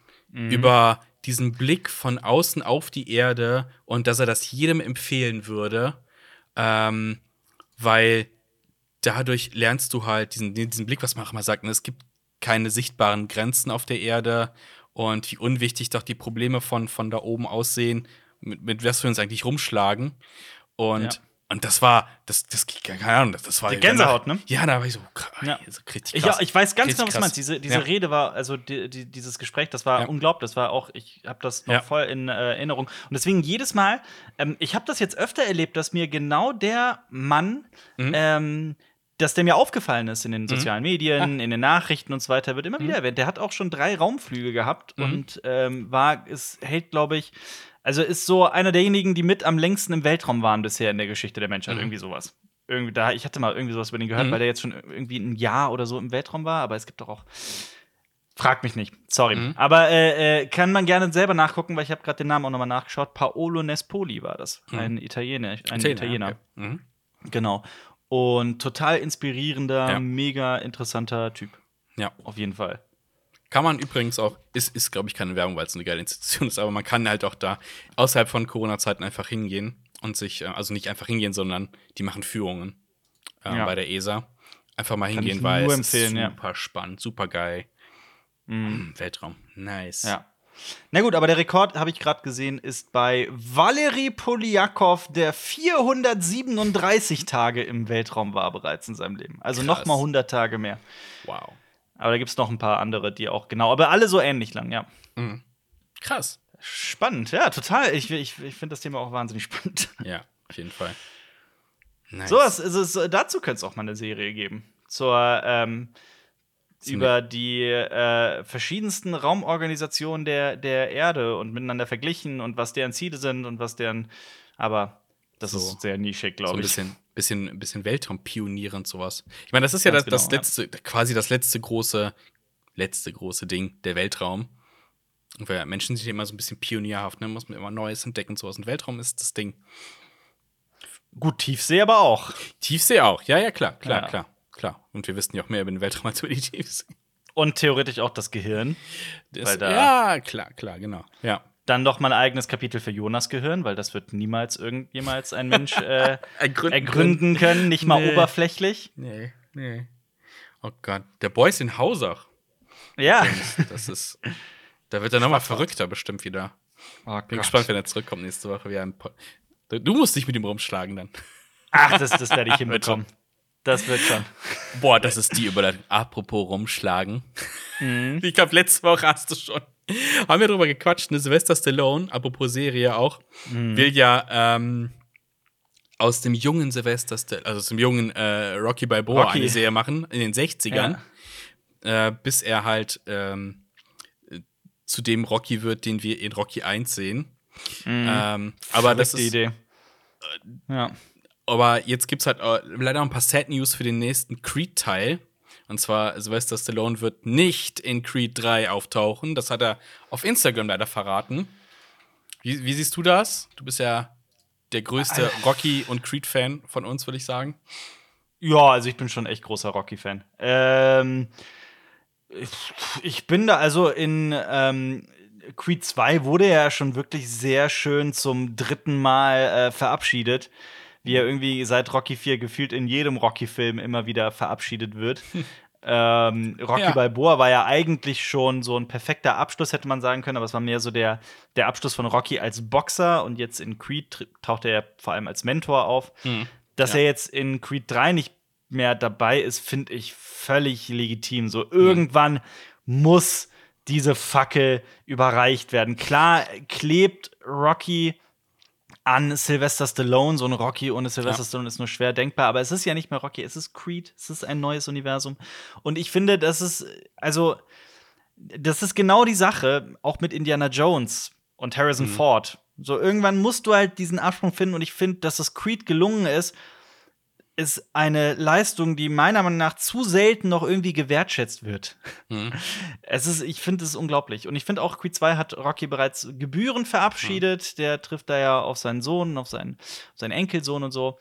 über diesen Blick von außen auf die Erde und dass er das jedem empfehlen würde, ähm, weil dadurch lernst du halt diesen, diesen Blick, was man auch immer sagt, ne, es gibt keine sichtbaren Grenzen auf der Erde und wie unwichtig doch die Probleme von, von da oben aussehen, mit, mit was wir uns eigentlich rumschlagen. Und Ja. Und das war, das, das, keine Ahnung, das, das war. Die Gänsehaut, danach, ne? Ja, da war ich so, Ja. so richtig Ich, krass. ich weiß ganz genau, was du krass. meinst. Diese, diese Ja. Rede war, also die, die, dieses Gespräch, das war Ja. unglaublich. Das war auch, ich habe das noch voll in äh, Erinnerung. Und deswegen jedes Mal, ähm, ich habe das jetzt öfter erlebt, dass mir genau der Mann, Mhm. ähm, dass der mir aufgefallen ist in den sozialen Medien, in den Nachrichten und so weiter, wird Mhm. immer wieder erwähnt. Der hat auch schon drei Raumflüge gehabt und ähm, war, es hält, glaube ich, also ist so einer derjenigen, die mit am längsten im Weltraum waren bisher in der Geschichte der Menschheit. Mhm. Irgendwie sowas. Irgendwie da, ich hatte mal irgendwie sowas über den gehört, Mhm. weil der jetzt schon irgendwie ein Jahr oder so im Weltraum war, aber es gibt doch auch. Frag mich nicht, sorry. Mhm. Aber äh, äh, kann man gerne selber nachgucken, weil ich habe gerade den Namen auch nochmal nachgeschaut. Paolo Nespoli war das, Mhm. ein Italiener. Ein Italiener, okay. Mhm. Genau. Und total inspirierender, Ja. mega interessanter Typ. Ja. Auf jeden Fall. Kann man übrigens auch, ist, ist glaube ich, keine Werbung, weil es eine geile Institution ist, aber man kann halt auch da außerhalb von Corona-Zeiten einfach hingehen und sich, äh, also nicht einfach hingehen, sondern die machen Führungen äh, Ja. bei der ESA. Einfach mal Kann hingehen, weil es ist ja. super spannend, super geil. Mhm. Weltraum, nice. Ja. Na gut, aber der Rekord, habe ich gerade gesehen, ist bei Valery Polyakov, der 437 Tage im Weltraum war bereits in seinem Leben. Also Krass. noch mal 100 Tage mehr. Wow. Aber da gibt es noch ein paar andere, die auch genau, aber alle so ähnlich lang, ja. Mhm. Krass. Spannend, ja, total. Ich, ich, ich finde das Thema auch wahnsinnig spannend. Ja, auf jeden Fall. Nice. So, was, also, so, dazu könnte es auch mal eine Serie geben. Zur, ähm, über die äh, verschiedensten Raumorganisationen der, der Erde und miteinander verglichen und was deren Ziele sind und was deren. Aber das So. ist sehr nischig, so glaube ein ich. bisschen, bisschen, ein bisschen Weltraumpionier und sowas. Ich meine, das ist ja das, Ganz das genau, letzte, quasi das letzte große, letzte große Ding, der Weltraum. Und wir Menschen sind ja immer so ein bisschen pionierhaft, ne? Muss man immer Neues entdecken sowas. Und Weltraum ist das Ding. Gut, Tiefsee aber auch. Tiefsee auch, ja, ja, klar, klar, Ja. klar, klar. Und wir wissen ja auch mehr über den Weltraum als über die Tiefsee. Und theoretisch auch das Gehirn. Das, da- ja, klar, klar, genau. Ja. Dann noch mal ein eigenes Kapitel für Jonas Gehirn, weil das wird niemals irgendjemals ein Mensch äh, Ergründen ergründen können, nicht mal Nee. oberflächlich. Nee, nee. Oh Gott. Der Boys in Hausach. Ja. Das ist. Da wird er nochmal verrückter bestimmt wieder. Oh Bin gespannt, wenn er zurückkommt nächste Woche. Wie ein Po- du musst dich mit ihm rumschlagen dann. Ach, das, das werde ich hinbekommen. Das wird schon. Boah, das ist die Überleitung. Apropos rumschlagen. Mhm. Ich glaube, letzte Woche hast du schon. Haben wir drüber gequatscht, ne? Sylvester Stallone, apropos Serie auch, Mhm. will ja ähm, aus dem jungen Sylvester Stallone, also aus dem jungen äh, Rocky Balboa Rocky. eine Serie machen, in den 60ern, äh, bis er halt ähm, äh, zu dem Rocky wird, den wir in Rocky 1 sehen. Ähm, aber das die ist, Idee. Ja. Aber jetzt gibt's halt äh, leider ein paar Sad News für den nächsten Creed-Teil. Und zwar, Sylvester Stallone wird nicht in Creed 3 auftauchen. Das hat er auf Instagram leider verraten. Wie, wie siehst du das? Du bist ja der größte Rocky- und Creed-Fan von uns, würde ich sagen. Ja, also ich bin schon echt großer Rocky-Fan. Ähm, ich, ich bin da, also in ähm, Creed 2 wurde er ja schon wirklich sehr schön zum dritten Mal äh, verabschiedet. Wie er irgendwie seit Rocky 4 gefühlt in jedem Rocky-Film immer wieder verabschiedet wird. ähm, Rocky Ja. Balboa war ja eigentlich schon so ein perfekter Abschluss, hätte man sagen können, aber es war mehr so der, der Abschluss von Rocky als Boxer und jetzt in Creed taucht er ja vor allem als Mentor auf. Dass Ja. er jetzt in Creed 3 nicht mehr dabei ist, finde ich völlig legitim. So irgendwann muss diese Fackel überreicht werden. Klar klebt Rocky an Sylvester Stallone. So ein Rocky ohne Sylvester Ja. Stallone ist nur schwer denkbar. Aber es ist ja nicht mehr Rocky, es ist Creed. Es ist ein neues Universum. Und ich finde, das ist, also, das ist genau die Sache, auch mit Indiana Jones und Harrison Ford. So, irgendwann musst du halt diesen Absprung finden. Und ich finde, dass es Creed gelungen ist, ist eine Leistung, die meiner Meinung nach zu selten noch irgendwie gewertschätzt wird. Mhm. Es ist, ich finde es unglaublich. Und ich finde auch, Creed 2 hat Rocky bereits Gebühren verabschiedet. Der trifft da ja auf seinen Sohn, auf seinen, auf seinen Enkelsohn und so.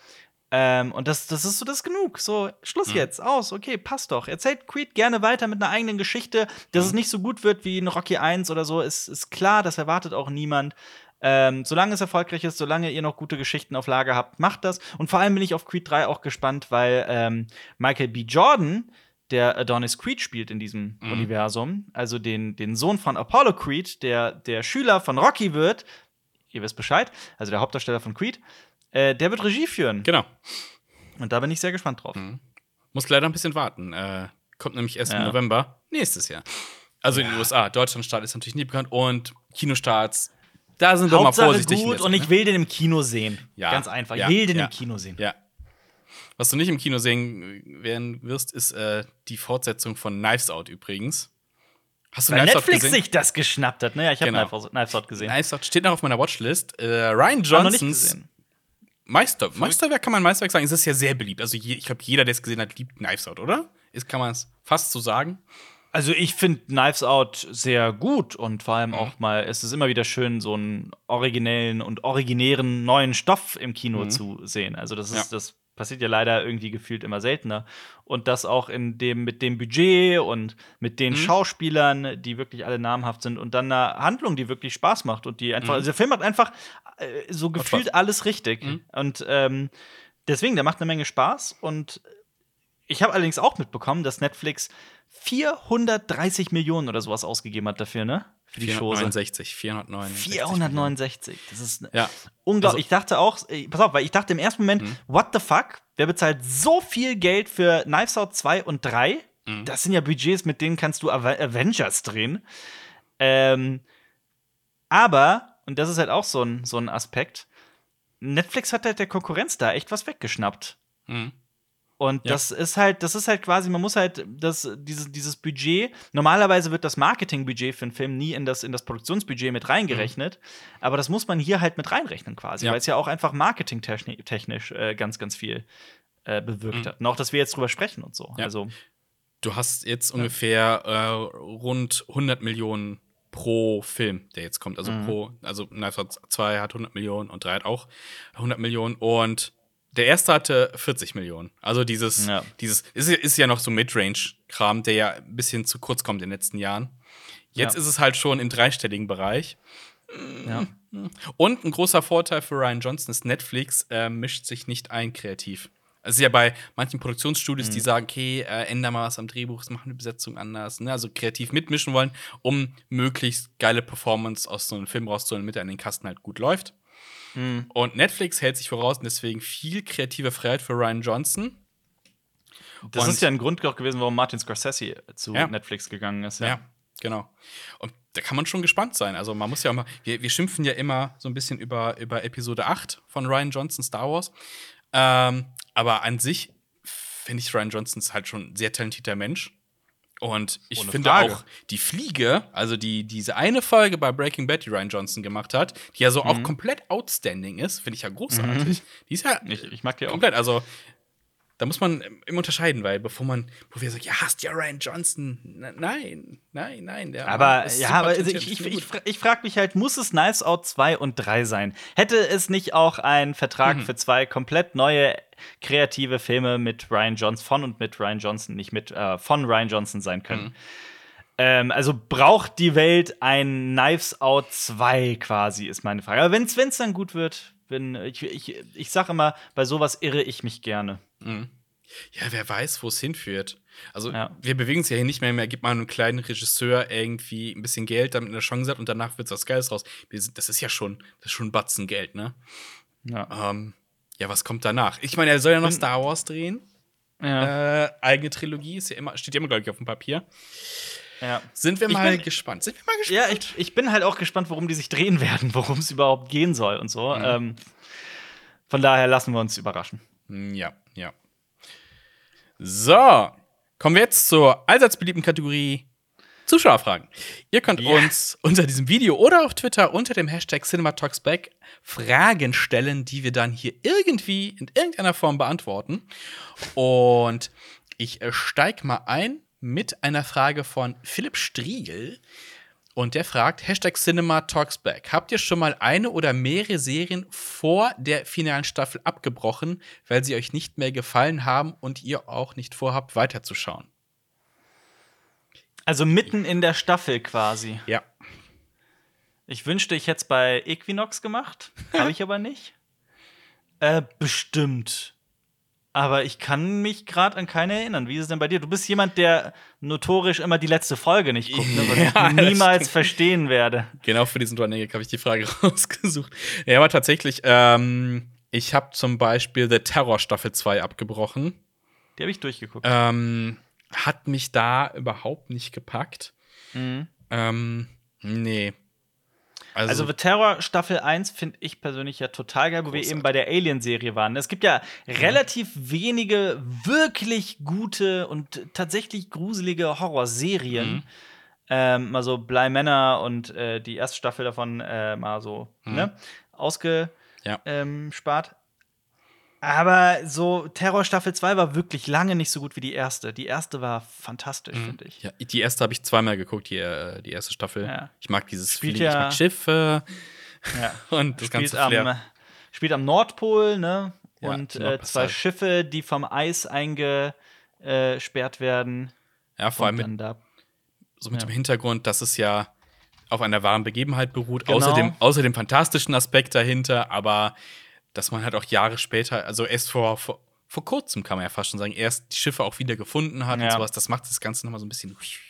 Ähm, und das, das ist so das genug. So, Schluss jetzt, aus, okay, passt doch. Erzählt Creed gerne weiter mit einer eigenen Geschichte. Dass es nicht so gut wird wie in Rocky 1 oder so, ist, ist klar, das erwartet auch niemand. Ähm, solange es erfolgreich ist, solange ihr noch gute Geschichten auf Lager habt, macht das. Und vor allem bin ich auf Creed 3 auch gespannt, weil ähm, Michael B. Jordan, der Adonis Creed spielt in diesem Universum, also den, den Sohn von Apollo Creed, der der Schüler von Rocky wird, ihr wisst Bescheid, also der Hauptdarsteller von Creed, Äh, der wird Regie führen. Genau. Und da bin ich sehr gespannt drauf. Mhm. Muss leider ein bisschen warten. Äh, kommt nämlich erst im Ja. November nächstes Jahr. Also in den USA. Deutschlandstart ist natürlich nie bekannt. Und Kinostarts, da sind wir mal vorsichtig. gut und ich will den im Kino sehen. Ja. Ganz einfach. Ja. Ich will den Ja. im Kino sehen. ne? Ja. Was du nicht im Kino sehen werden wirst, ist äh, die Fortsetzung von Knives Out übrigens. Hast du Weil Knives Out Netflix gesehen? sich das geschnappt hat. Naja, ich habe Genau. Knives, Out gesehen. Knives Out steht noch auf meiner Watchlist. Äh, Ryan Johnsons. Meister, Meisterwerk kann man Meisterwerk sagen. Es ist ja sehr beliebt. Also je, ich glaube, jeder, der es gesehen hat, liebt Knives Out, oder? Ist, kann man es fast so sagen. Also ich finde Knives Out sehr gut und vor Mhm. allem auch mal, es ist immer wieder schön, so einen originellen und originären neuen Stoff im Kino zu sehen. Also das ist, Mhm. Ja. das passiert ja leider irgendwie gefühlt immer seltener. Und das auch in dem, mit dem Budget und mit den Mhm. Schauspielern, die wirklich alle namhaft sind und dann eine Handlung, die wirklich Spaß macht und die einfach, also der Film hat einfach äh, so gefühlt Mhm. Alles richtig. Mhm. Und ähm, deswegen, der macht eine Menge Spaß und ich habe allerdings auch mitbekommen, dass Netflix 430 Millionen oder sowas ausgegeben hat dafür, ne? Für die Chose. 469, 469. 469. Das ist Ja. unglaublich. ich dachte auch, äh, pass auf, weil ich dachte im ersten Moment, Mhm. what the fuck? Wer bezahlt so viel Geld für Knives Out 2 und 3? Mhm. Das sind ja Budgets, mit denen kannst du Ave- Avengers drehen. Ähm, aber, und das ist halt auch so ein, so ein Aspekt, Netflix hat halt der Konkurrenz da echt was weggeschnappt. Mhm. Und Ja. das ist halt, das ist halt quasi, man muss halt das, dieses, dieses Budget, normalerweise wird das Marketingbudget für einen Film nie in das, in das Produktionsbudget mit reingerechnet, aber das muss man hier halt mit reinrechnen quasi, Ja. weil es ja auch einfach marketingtechnisch äh, ganz, ganz viel äh, bewirkt Mhm. hat. Und auch, dass wir jetzt drüber sprechen und so. Ja. Also, Du hast jetzt ungefähr äh, rund 100 Millionen pro Film, der jetzt kommt. Also Mhm. pro, also Knives Out 2 hat 100 Millionen und 3 hat auch 100 Millionen. Und der erste hatte 40 Millionen. Also dieses, Ja. dieses ist, ja- ist ja noch so Midrange-Kram, der ja ein bisschen zu kurz kommt in den letzten Jahren. Jetzt Ja. ist es halt schon im dreistelligen Bereich. ja. Und ein großer Vorteil für Ryan Johnson ist, Netflix äh, mischt sich nicht ein kreativ. Es ist ja bei manchen Produktionsstudios, Mhm. die sagen, okay, äh, ändern mal was am Drehbuch, machen eine Besetzung anders, ne? also kreativ mitmischen wollen, um möglichst geile Performance aus so einem Film rauszuholen, damit er in den Kasten halt gut läuft. Mhm. Und Netflix hält sich voraus und deswegen viel kreative Freiheit für Ryan Johnson. Das Und- ist ja ein Grund auch gewesen, warum Martin Scorsese zu Ja. Netflix gegangen ist. Ja. genau. Und da kann man schon gespannt sein. Also man muss ja auch mal, wir, wir schimpfen ja immer so ein bisschen über, über Episode 8 von Ryan Johnson Star Wars. Ähm, aber an sich finde ich Ryan Johnson ist halt schon ein sehr talentierter Mensch. Und ich Ohne finde Frage. auch die Fliege, also die, diese eine Folge bei Breaking Bad, die Ryan Johnson gemacht hat, die ja so Mhm. auch komplett outstanding ist, finde ich ja großartig. Die ist ja Ich, ich mag die auch. komplett, also da muss man immer unterscheiden, weil bevor man, bevor wir sagen, ja, hast ja Ryan Johnson. Na, nein, nein, nein. Der Aber ja, aber also ich, ich, ich, ich frage mich halt, muss es Knives Out 2 und 3 sein? Hätte es nicht auch einen Vertrag Mhm. für zwei komplett neue kreative Filme mit Ryan Johnson, von und mit Ryan Johnson, nicht mit, äh, von Ryan Johnson sein können? Mhm. Ähm, also braucht die Welt ein Knives Out 2 quasi, ist meine Frage. Aber wenn es dann gut wird, wenn, ich, ich, ich sage immer, bei sowas irre ich mich gerne. Ja, wer weiß, wo es hinführt. Also, Ja. wir bewegen uns ja hier nicht mehr mehr. Gib mal einem kleinen Regisseur irgendwie ein bisschen Geld, damit er eine Chance hat und danach wird was Geiles raus. Das ist ja schon, das ist schon ein Batzen Geld, ne? Ja. Ähm, ja, was kommt danach? Ich meine, er soll ja noch Bin- Star Wars drehen. Ja. Äh, eigene Trilogie ist ja immer, steht ja immer, glaube ich, auf dem Papier. Ja. Sind wir mal bin- gespannt. Sind wir mal gespannt. Ja, ich, ich bin halt auch gespannt, worum die sich drehen werden, worum es überhaupt gehen soll und so. Mhm. Ähm, von daher lassen wir uns überraschen. Ja, ja. So, kommen wir jetzt zur allseits beliebten Kategorie Zuschauerfragen. Ihr könnt Ja. uns unter diesem Video oder auf Twitter unter dem Hashtag CinemaTalksBack Fragen stellen, die wir dann hier irgendwie in irgendeiner Form beantworten. Und ich steig mal ein mit einer Frage von Philipp Striegel. Und der fragt, Hashtag Cinema Talks Back. Habt ihr schon mal eine oder mehrere Serien vor der finalen Staffel abgebrochen, weil sie euch nicht mehr gefallen haben und ihr auch nicht vorhabt, weiterzuschauen? Also mitten in der Staffel quasi. Ja. Ich wünschte, ich hätte es bei Equinox gemacht. Habe ich aber nicht. Äh, bestimmt. Aber ich kann mich gerade an keine erinnern. Wie ist es denn bei dir? Du bist jemand, der notorisch immer die letzte Folge nicht guckt, ne? was Ja, ich niemals verstehen werde. Genau für diesen Gag habe ich die Frage rausgesucht. Ja, aber tatsächlich, ähm, Ich habe zum Beispiel The Terror Staffel 2 abgebrochen. Die habe ich durchgeguckt. Ähm, hat mich da überhaupt nicht gepackt. Mhm. Ähm, nee. Also, Also, The Terror Staffel 1 finde ich persönlich ja total geil, wo wir Großartig. eben bei der Alien-Serie waren. Es gibt ja relativ wenige wirklich gute und tatsächlich gruselige Horrorserien. Mhm. Ähm, mal so Bly Männer und äh, die erste Staffel davon äh, mal so Mhm. ne, ausgespart. Ja. Ähm. Aber so Terror Staffel 2 war wirklich lange nicht so gut wie die erste. Die erste war fantastisch, finde ich. ja, die erste habe ich zweimal geguckt, die, äh, die erste Staffel. Ja. Ich mag dieses Spielt Feeling, ich ja- mag Schiffe Ja. und das spielt ganze Flair. am, spielt am Nordpol, ne? Ja, Und äh, zwei Schiffe, die vom Eis eingesperrt werden. ja, vor allem mit, da. so mit dem Hintergrund, dass es ja auf einer wahren Begebenheit beruht, Genau. außer, dem, außer dem fantastischen Aspekt dahinter, aber dass man halt auch Jahre später, also erst vor, vor, vor kurzem kann man ja fast schon sagen, erst die Schiffe auch wieder gefunden hat Ja. und sowas, das macht das Ganze nochmal so ein bisschen richtig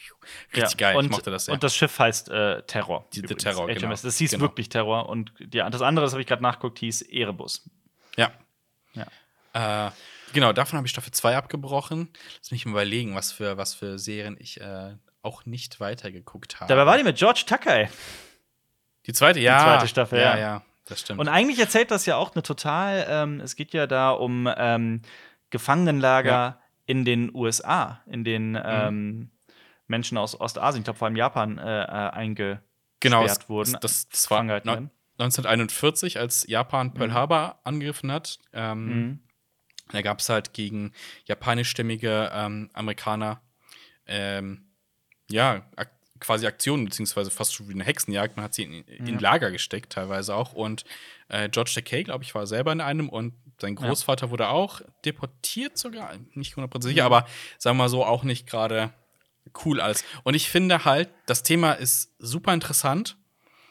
Ja. geil. Und, ich mochte das sehr. Und das Schiff heißt äh, Terror. Die- The. Terror, HMS. genau. Das hieß Genau. wirklich Terror. Und ja, das andere, das habe ich gerade nachgeguckt, hieß Erebus. ja. Ja. Äh, genau, davon habe ich Staffel 2 abgebrochen. Lass mich mal überlegen, was für, was für Serien ich äh, auch nicht weitergeguckt habe. Dabei war die mit George Takei. die zweite, ja. zweite Staffel, ja. ja. Ja, das stimmt. Und eigentlich erzählt das ja auch eine total, ähm, es geht ja da um ähm, Gefangenenlager Ja. in den USA, in Mhm. den ähm, Menschen aus Ostasien, ich glaube vor allem Japan, äh, äh, eingesperrt genau, das, wurden. Das, das, das war gefangen gehalten neun- werden. 1941, als Japan Pearl Mhm. Harbor angegriffen hat. Ähm, Mhm. Da gab es halt gegen japanischstämmige ähm, Amerikaner ähm, ja, ak quasi Aktionen, beziehungsweise fast schon wie eine Hexenjagd. Man hat sie in, in Ja. Lager gesteckt, teilweise auch. Und äh, George Takei, glaube ich, war selber in einem und sein Ja. Großvater wurde auch deportiert sogar. Nicht 100% sicher, Mhm. aber sagen wir mal so, auch nicht gerade cool alles. Und ich finde halt, das Thema ist super interessant.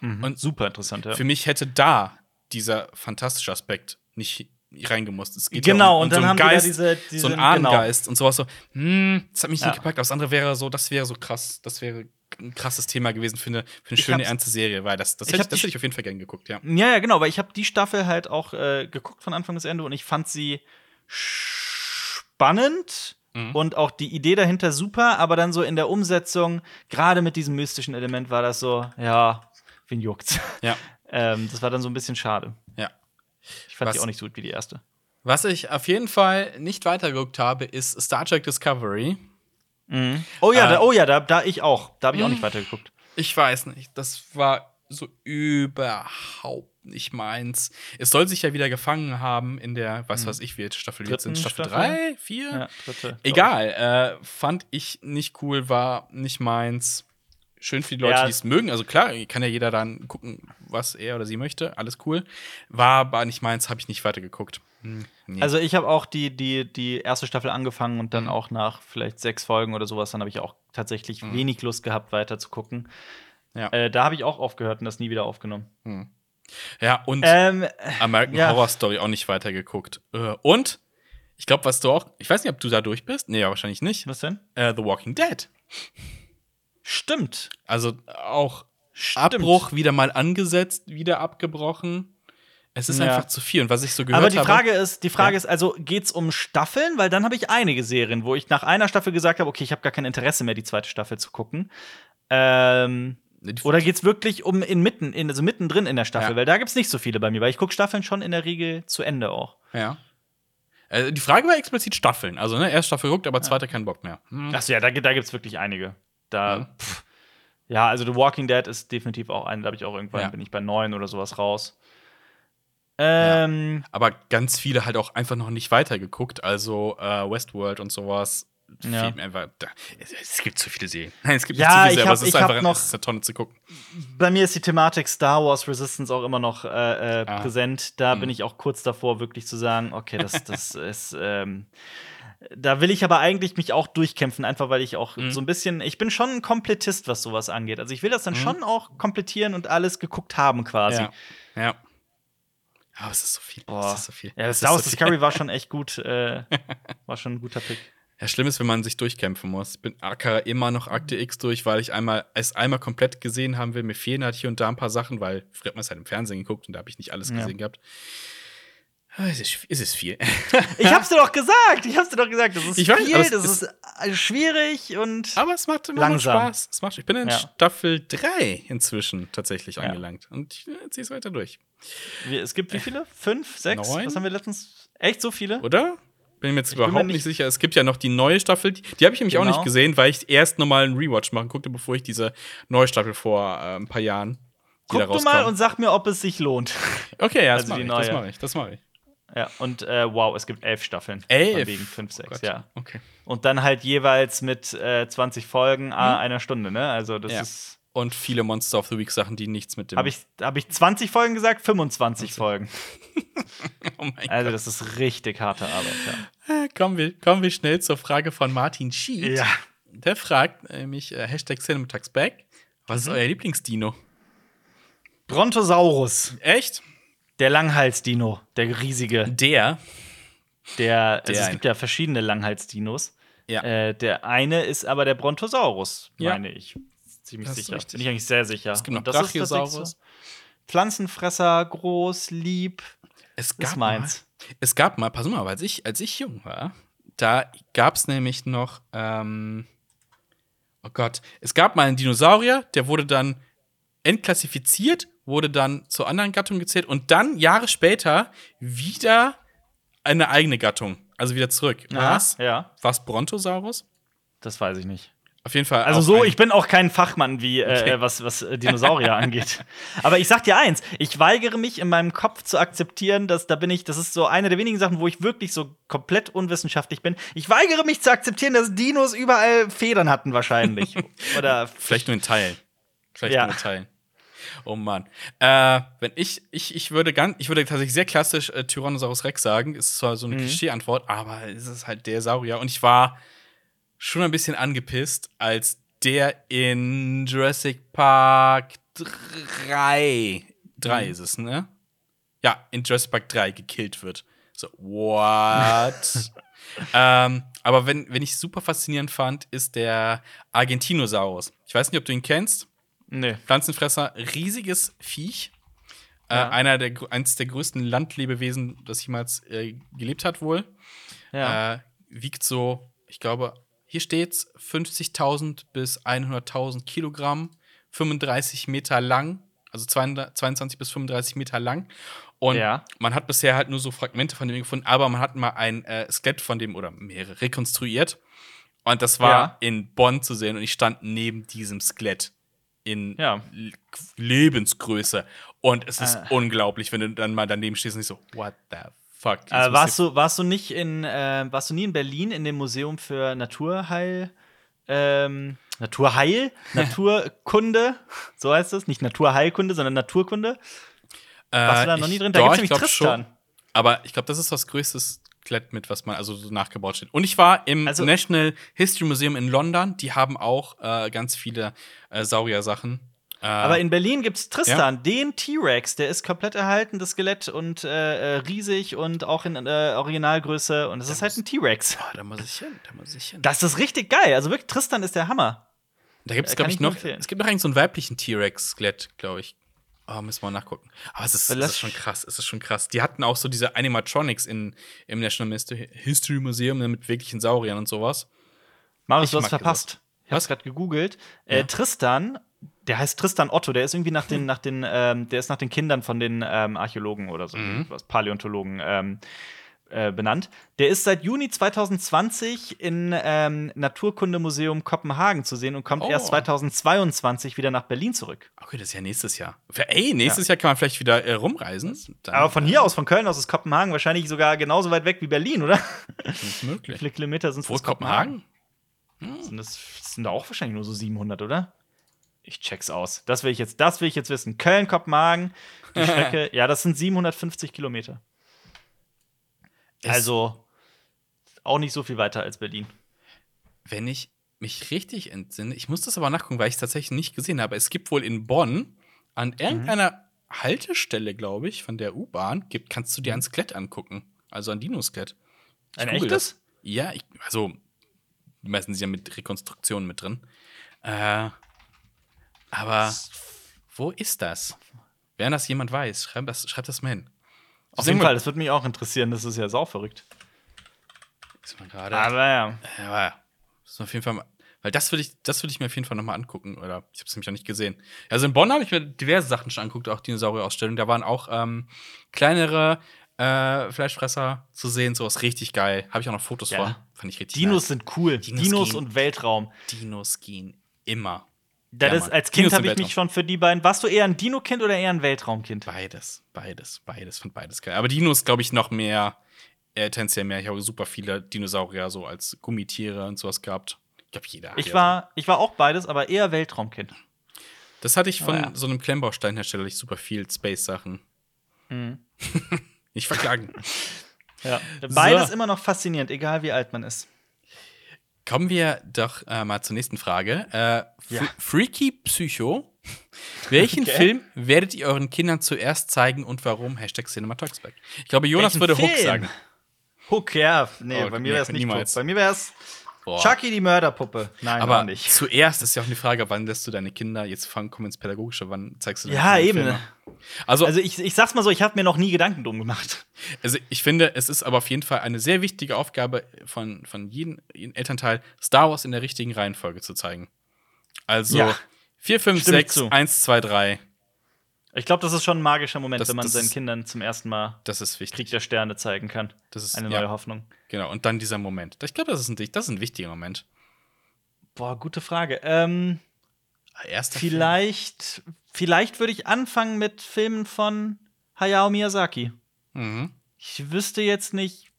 Mhm. Und super interessant, ja. Für mich hätte da dieser fantastische Aspekt nicht reingemusst. Es geht Genau, ja um, um und dann so haben Geist, diese- so diese- einen genau. Ahnengeist und sowas so. Hm, das hat mich Ja. nicht gepackt. Aber das andere wäre so, das wäre so krass. Das wäre ein krasses Thema gewesen für eine, für eine Ich schöne, ernste Serie, weil das, das, Ich hätte, das hätte ich auf jeden Fall gerne geguckt, ja. Ja, ja, genau, weil ich habe die Staffel halt auch äh, geguckt von Anfang bis Ende und ich fand sie spannend Mhm. und auch die Idee dahinter super, aber dann so in der Umsetzung, gerade mit diesem mystischen Element, war das so, ja, wen juckt's? Ja. ähm, das war dann so ein bisschen schade. ja. Ich fand Was- die auch nicht so gut wie die erste. Was ich auf jeden Fall nicht weitergeguckt habe, ist Star Trek Discovery. Oh ja, Äh, da, oh ja, da, da ich auch. Da habe ich auch Mhm. nicht weitergeguckt. Ich weiß nicht. Das war so überhaupt nicht meins. Es soll sich ja wieder gefangen haben in der, was weiß ich, wie jetzt Staffel jetzt sind. Staffel Staffel? 3, 4? Ja, dritte. Egal. Äh, fand ich nicht cool, war nicht meins. Schön für die Leute, Ja. die es mögen. Also klar, kann ja jeder dann gucken, was er oder sie möchte. Alles cool. War aber nicht meins, habe ich nicht weitergeguckt. Hm, nee. Also ich habe auch die, die, die erste Staffel angefangen und dann Mhm. auch nach vielleicht sechs Folgen oder sowas, dann habe ich auch tatsächlich Mhm. wenig Lust gehabt, weiter zu gucken. Ja. Äh, da habe ich auch aufgehört und das nie wieder aufgenommen. hm. ja, und Ähm, American ja. Horror Story auch nicht weitergeguckt. Äh, und ich glaube, was du auch, ich weiß nicht, ob du da durch bist. Nee, ja, wahrscheinlich nicht. was denn? Äh, The Walking Dead. Stimmt. Also auch Stimmt. Abbruch wieder mal angesetzt, wieder abgebrochen. Es ist Ja. einfach zu viel. Und was ich so gehört Aber die habe. Frage ist, die Frage Ja. ist also, geht's um Staffeln? Weil dann habe ich einige Serien, wo ich nach einer Staffel gesagt habe, okay, ich habe gar kein Interesse mehr, die zweite Staffel zu gucken. Ähm, Die- oder geht's wirklich um inmitten, in, also mittendrin in der Staffel? Ja. Weil da gibt's nicht so viele bei mir, weil ich gucke Staffeln schon in der Regel zu Ende auch. Ja. Äh, die Frage war explizit Staffeln. Also, ne, erst Staffel geguckt, aber zweite keinen Bock mehr. Hm. Achso, ja, da, da gibt es wirklich einige. Da, Mhm. pff. ja, also The Walking Dead ist definitiv auch eine, da habe ich auch irgendwann, bin ich bei neun oder sowas raus. Ähm, Aber ganz viele halt auch einfach noch nicht weitergeguckt. Also äh, Westworld und sowas. Ja. Einfach. Es, gibt zu viele Serien. Nein, es gibt Ja, nicht zu viele Serien, aber es ist einfach noch- es ist eine Tonne zu gucken. bei mir ist die Thematik Star Wars Resistance auch immer noch äh, äh, Ah. präsent. Da Mhm. bin ich auch kurz davor, wirklich zu sagen, okay, das, das ist. Ähm, da will ich aber eigentlich mich auch durchkämpfen, einfach weil ich auch Mhm. so ein bisschen, ich bin schon ein Komplettist, was sowas angeht. Also ich will das dann Mhm. schon auch komplettieren und alles geguckt haben quasi. Ja. ja. Aber es ist so viel. Boah. Es ist so viel. Ja, das Star Wars ist so viel. Discovery war schon echt gut, äh, war schon ein guter Pick. Ja, schlimm ist, wenn man sich durchkämpfen muss. Ich bin Acker immer noch Akte X durch, weil ich einmal es einmal komplett gesehen haben will. Mir fehlen halt hier und da ein paar Sachen, weil früher hat man es halt im Fernsehen geguckt und da habe ich nicht alles Ja. gesehen gehabt. Es ist, es ist viel. Ich hab's dir doch gesagt. Ich hab's dir doch gesagt. Das ist Ich weiß, viel, das ist- ist äh, schwierig und. Aber es macht immer Langsam. Spaß. Es macht, ich bin in Ja. Staffel 3 inzwischen tatsächlich Ja. angelangt. Und ich äh, ziehe es weiter durch. Es gibt wie viele? Fünf? Sechs? Neun? Was haben wir letztens? Echt so viele? Oder? Bin mir jetzt mir überhaupt nicht nicht- sicher. Es gibt ja noch die neue Staffel. Die, die habe ich nämlich auch Genau. nicht gesehen, weil ich erst nochmal einen Rewatch machen guckte, bevor ich diese neue Staffel vor äh, ein paar Jahren Guck du mal und sag mir, ob es sich lohnt. Okay, ja, das also mache ich, mache ich. Das mache ich. Ja, und äh, wow, es gibt elf Staffeln. Elf? Wegen fünf, Oh sechs, Gott. ja. Okay. Und dann halt jeweils mit äh, 20 Folgen a einer Stunde, ne? Also das Ja. ist. Und viele Monster of the Week Sachen, die nichts mit dem. Habe ich, hab ich 20 Folgen gesagt? 25 Folgen. oh mein Also, das ist richtig harte Arbeit, ja. Gott. Kommen wir, kommen wir schnell zur Frage von Martin Schied. Der fragt nämlich äh, Hashtag CinemaTaxBack. Was ist Mhm. euer Lieblingsdino? Brontosaurus, Echt? Der Langhalsdino, der riesige. Der. Der, also es gibt ja verschiedene Langhalsdinos. Ja. Äh, der eine ist aber der Brontosaurus, Ja. meine ich. Ziemlich Das sicher. Bin ich eigentlich sehr sicher. Es gibt noch das Brachiosaurus. Pflanzenfresser, groß, lieb. Es Ist gab meins. Mal, es gab mal, pass mal, als ich, als ich jung war, da gab es nämlich noch, ähm, oh Gott, es gab mal einen Dinosaurier, der wurde dann entklassifiziert, wurde dann zur anderen Gattung gezählt und dann Jahre später wieder eine eigene Gattung. Also wieder zurück. Was? Ja, Was Brontosaurus? das weiß ich nicht. Auf jeden Fall. Also so, ich bin auch kein Fachmann, wie äh, Okay. was, was äh, Dinosaurier angeht. Aber ich sag dir eins, ich weigere mich in meinem Kopf zu akzeptieren, dass da bin ich, das ist so eine der wenigen Sachen, wo ich wirklich so komplett unwissenschaftlich bin. Ich weigere mich zu akzeptieren, dass Dinos überall Federn hatten wahrscheinlich. Oder Vielleicht nur in Teilen. Vielleicht Ja. nur in Teilen. Oh Mann. Äh, wenn ich, ich, ich würde ganz, ich würde tatsächlich sehr klassisch äh, Tyrannosaurus Rex sagen. Ist zwar so eine Mhm. Klischee-Antwort, aber es ist halt der Saurier. Und ich war schon ein bisschen angepisst, als der in Jurassic Park 3, 3 ist es, ne? Ja, in Jurassic Park 3 gekillt wird. So, what? ähm, aber wenn, wenn ich super faszinierend fand, ist der Argentinosaurus. Ich weiß nicht, ob du ihn kennst. Nee. Pflanzenfresser, riesiges Viech. Ja. Äh, einer der, eins der größten Landlebewesen, das jemals äh, gelebt hat, wohl. Ja. Äh, wiegt so, ich glaube, hier steht's 50.000 bis 100.000 Kilogramm, 35 Meter lang, also 200 22 bis 35 Meter lang. Und Ja. man hat bisher halt nur so Fragmente von dem gefunden, aber man hat mal ein äh, Skelett von dem oder mehrere rekonstruiert. Und das war Ja. in Bonn zu sehen und ich stand neben diesem Skelett in Ja. Lebensgröße. Und es ist Äh. unglaublich, wenn du dann mal daneben stehst und nicht so, what the fuck? Äh, warst, ich- du, warst du nicht in, äh, warst du nie in Berlin in dem Museum für Naturheil? Ähm, Naturheil? Naturkunde? So heißt es. Nicht Naturheilkunde, sondern Naturkunde. Warst du da noch ich- nie drin? Da gibt's ich nämlich Tristan. schon. Aber ich glaube, das ist das größte Skelett mit, was man also so nachgebaut steht. Und ich war im Also- National History Museum in London. Die haben auch äh, ganz viele äh, Saurier-Sachen. Äh, Aber in Berlin gibt's Tristan, den T-Rex. Der ist komplett erhalten, das Skelett und äh, äh, riesig und auch in äh, Originalgröße. Und es ist halt ein T-Rex. Ah, da muss ich hin, da muss ich hin. Das ist richtig geil. Also wirklich, Tristan ist der Hammer. Da gibt es, Äh, glaube ich, noch. Es gibt noch einen so einen weiblichen T-Rex-Skelett, glaube ich. Oh, müssen wir mal nachgucken. Aber es ist, es ist schon krass, es ist schon krass. Die hatten auch so diese Animatronics in, im National History Museum ne, mit wirklichen Sauriern und sowas. Marius, du hast verpasst. Ich hab's gerade gegoogelt. Äh, Ja. Tristan, der heißt Tristan Otto, der ist irgendwie nach den, nach den, ähm, der ist nach den Kindern von den ähm, Archäologen oder so, Mhm. was Paläontologen ähm, äh, benannt. Der ist seit Juni 2020 in ähm, Naturkundemuseum Kopenhagen zu sehen und kommt Oh. erst 2022 wieder nach Berlin zurück. Okay, das ist ja nächstes Jahr. Ey, nächstes Jahr kann man vielleicht wieder äh, rumreisen. Dann Aber von hier aus, von Köln aus ist Kopenhagen wahrscheinlich sogar genauso weit weg wie Berlin, oder? ist es Wie möglich. viele Kilometer sind es Wo ist Kopenhagen? Sind das sind da auch wahrscheinlich nur so 700, oder? Ich check's aus. Das will ich jetzt, das will ich jetzt wissen. Köln, Kopenhagen, die Strecke, ja, das sind 750 Kilometer. Es- Also auch nicht so viel weiter als Berlin. Wenn ich mich richtig entsinne, ich muss das aber nachgucken, weil ich es tatsächlich nicht gesehen habe. Es gibt wohl in Bonn an Mhm. irgendeiner Haltestelle, glaube ich, von der U-Bahn, gibt, kannst du dir ein Skelett angucken. Also ein Dino-Skelett. Ein echtes? Das. Ja, ich, also die meisten sind ja mit Rekonstruktionen mit drin. Äh, aber wo ist das? Wenn das jemand weiß, schreibt das, schreibt das mal hin. Auf jeden Fall, das würde mich auch interessieren. Das ist ja sauverrückt. Ist mal gerade. Aber ja. Ja, das ist auf jeden Fall mal. Weil das würde ich, das würde ich mir auf jeden Fall nochmal angucken. Oder ich habe es nämlich noch nicht gesehen. Also in Bonn habe ich mir diverse Sachen schon angeguckt, auch Dinosaurier-Ausstellungen. Da waren auch ähm, kleinere äh, Fleischfresser zu sehen, sowas richtig geil. Habe ich auch noch Fotos Ja. von. Fand ich richtig Dinos nice. sind cool. Dinos Dinos, und Weltraum. Dinos gehen immer. Das Ja, ist, als Kind habe ich mich schon für die beiden. Warst du eher ein Dino-Kind oder eher ein Weltraumkind? Beides, beides, beides, fand beides geil. Aber Dinos, glaube ich, noch mehr, äh, tendenziell mehr. Ich habe super viele Dinosaurier so als Gummitiere und sowas gehabt. Ich glaube, jeder. Ich war, ich war auch beides, aber eher Weltraumkind. So. Das hatte ich von Ah, ja. so einem Klemmbausteinhersteller, ich super viel Space-Sachen. Mhm. Nicht verklagen. Ja. Beides So. immer noch faszinierend, egal wie alt man ist. Kommen wir doch äh, mal zur nächsten Frage. Äh, Ja. Freaky Psycho. Welchen Okay. Film werdet ihr euren Kindern zuerst zeigen und warum? Hashtag Cinematoxback. Ich glaube, Jonas Welchen würde Hook Film? sagen. Hook, ja. Nee, Oh, bei mir nee, wäre es nicht niemals. Hook. Bei mir wäre es Boah. Chucky die Mörderpuppe. Nein, Aber nicht. zuerst ist ja auch eine Frage, wann lässt du deine Kinder, jetzt fangen, kommen ins Pädagogische, wann zeigst du denen Ja, eben. Filme? Also, Also ich, ich sag's mal so, ich habe mir noch nie Gedanken drum gemacht. also, ich finde, es ist aber auf jeden Fall eine sehr wichtige Aufgabe von, von jedem, jedem Elternteil, Star Wars in der richtigen Reihenfolge zu zeigen. Also Ja. 4, 5, Stimme ich 6, zu. 1, 2, 3. Ich glaube, das ist schon ein magischer Moment, Das- wenn man seinen ist- Kindern zum ersten Mal. Krieg der Sterne zeigen kann. Das ist Eine ja, neue Hoffnung. Genau, und dann dieser Moment. Ich glaube, das, ist ein- das ist ein wichtiger Moment. Boah, gute Frage. Ähm, Erster vielleicht vielleicht würde ich anfangen mit Filmen von Hayao Miyazaki. Mhm. Ich wüsste jetzt nicht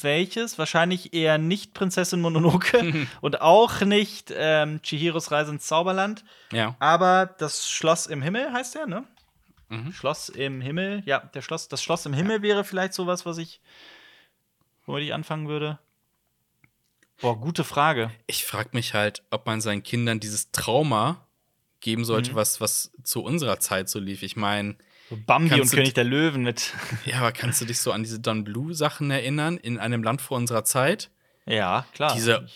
welches. Wahrscheinlich eher nicht Prinzessin Mononoke und auch nicht ähm, Chihiros Reise ins Zauberland. Ja. Aber das Schloss im Himmel heißt der, ne? Mhm. Schloss im Himmel. Ja, der Schloss, das Schloss im Himmel wäre vielleicht sowas, was ich, womit ich anfangen würde. Boah, gute Frage. Ich frage mich halt, ob man seinen Kindern dieses Trauma geben sollte, Mhm. was, was zu unserer Zeit so lief. Ich meine, So Bambi und König der Löwen mit. ja, aber kannst du dich so an diese Don Blue-Sachen erinnern, in einem Land vor unserer Zeit? Ja, klar. Diese-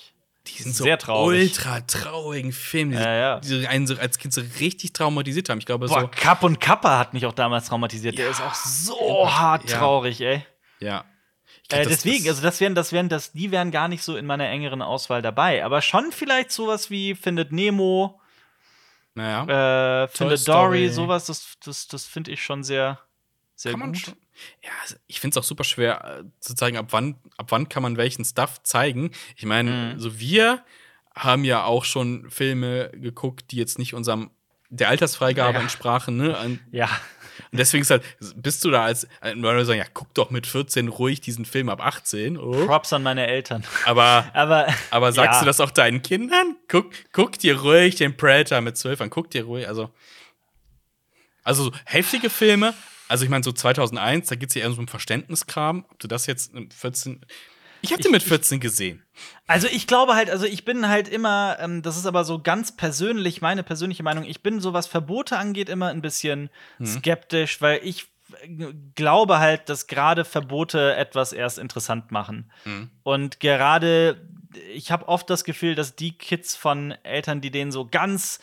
Die sind so Sehr traurig. ultra traurigen Filme, die, Ja, ja. die einen so als Kind so richtig traumatisiert haben. Ich glaube, Boah, so. Kapp und Kappa hat mich auch damals traumatisiert. Der Ja. ist auch so hart traurig, ey. Ja. Glaub, Äh, deswegen, das- also das wären, das wären, das, die wären gar nicht so in meiner engeren Auswahl dabei. Aber schon vielleicht sowas wie Findet Nemo, naja. äh, Findet. Dory, sowas, das, das, das finde ich schon sehr, sehr kann gut. Ja, also ich finde es auch super schwer äh, zu zeigen, ab wann, ab wann kann man welchen Stuff zeigen. Ich meine, Mhm. so wir haben ja auch schon Filme geguckt, die jetzt nicht unserem der Altersfreigabe Ja. entsprachen, ne? Und Ja, deswegen ist halt, bist du da als, äh, weil wir sagen, ja, guck doch mit 14 ruhig diesen Film ab 18. Oh. Props an meine Eltern. Aber, Aber, aber sagst Ja. du das auch deinen Kindern? Guck, guck dir ruhig den Predator mit 12 an, guck dir ruhig, also. Also so heftige Filme, also ich meine so 2001, da geht es ja eher so um Verständniskram. Ob du das jetzt mit 14. Ich habe den mit 14 gesehen. Also ich glaube halt, also ich bin halt immer, ähm, das ist aber so ganz persönlich, meine persönliche Meinung, ich bin so was Verbote angeht immer ein bisschen Mhm. skeptisch, weil ich äh, glaube halt, dass gerade Verbote etwas erst interessant machen. Mhm. Und gerade, ich habe oft das Gefühl, dass die Kids von Eltern, die denen so ganz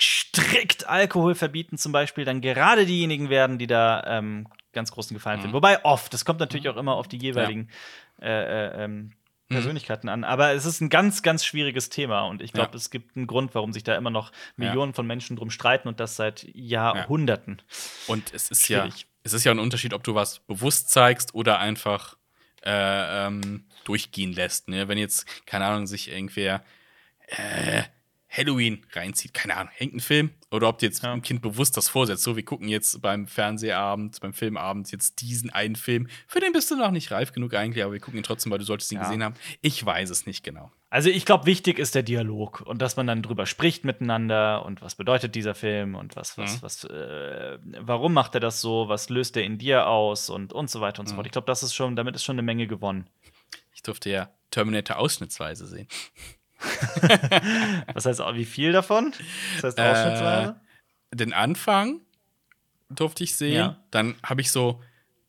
strikt Alkohol verbieten, zum Beispiel, dann gerade diejenigen werden, die da ähm, ganz großen Gefallen Mhm. finden. Wobei oft, das kommt natürlich auch immer auf die jeweiligen äh, äh, ähm, Mhm. Persönlichkeiten an. Aber es ist ein ganz, ganz schwieriges Thema und ich glaube, Ja. es gibt einen Grund, warum sich da immer noch Millionen von Menschen drum streiten und das seit Jahrhunderten. Und es ist ja, Schwierig. es ist ja ein Unterschied, ob du was bewusst zeigst oder einfach äh, ähm, durchgehen lässt. Ne? Wenn jetzt, keine Ahnung, sich irgendwer äh, Halloween reinzieht, keine Ahnung, hängt ein Film, oder ob dir jetzt Ja. ein Kind bewusst das vorsetzt. So, wir gucken jetzt beim Fernsehabend, beim Filmabend jetzt diesen einen Film. Für den bist du noch nicht reif genug eigentlich, aber wir gucken ihn trotzdem, weil du solltest ihn Ja. gesehen haben. Ich weiß es nicht genau. Also ich glaube, wichtig ist der Dialog und dass man dann drüber spricht miteinander und was bedeutet dieser Film und was, was, Mhm. was, äh, warum macht er das so, was löst er in dir aus und, und so weiter und so Mhm. fort. Ich glaube, das ist schon, damit ist schon eine Menge gewonnen. Ich durfte ja Terminator ausschnittsweise sehen. Was heißt, wie viel davon? Das heißt Äh, ausschnittsweise? den Anfang durfte ich sehen. Ja. Dann habe ich so,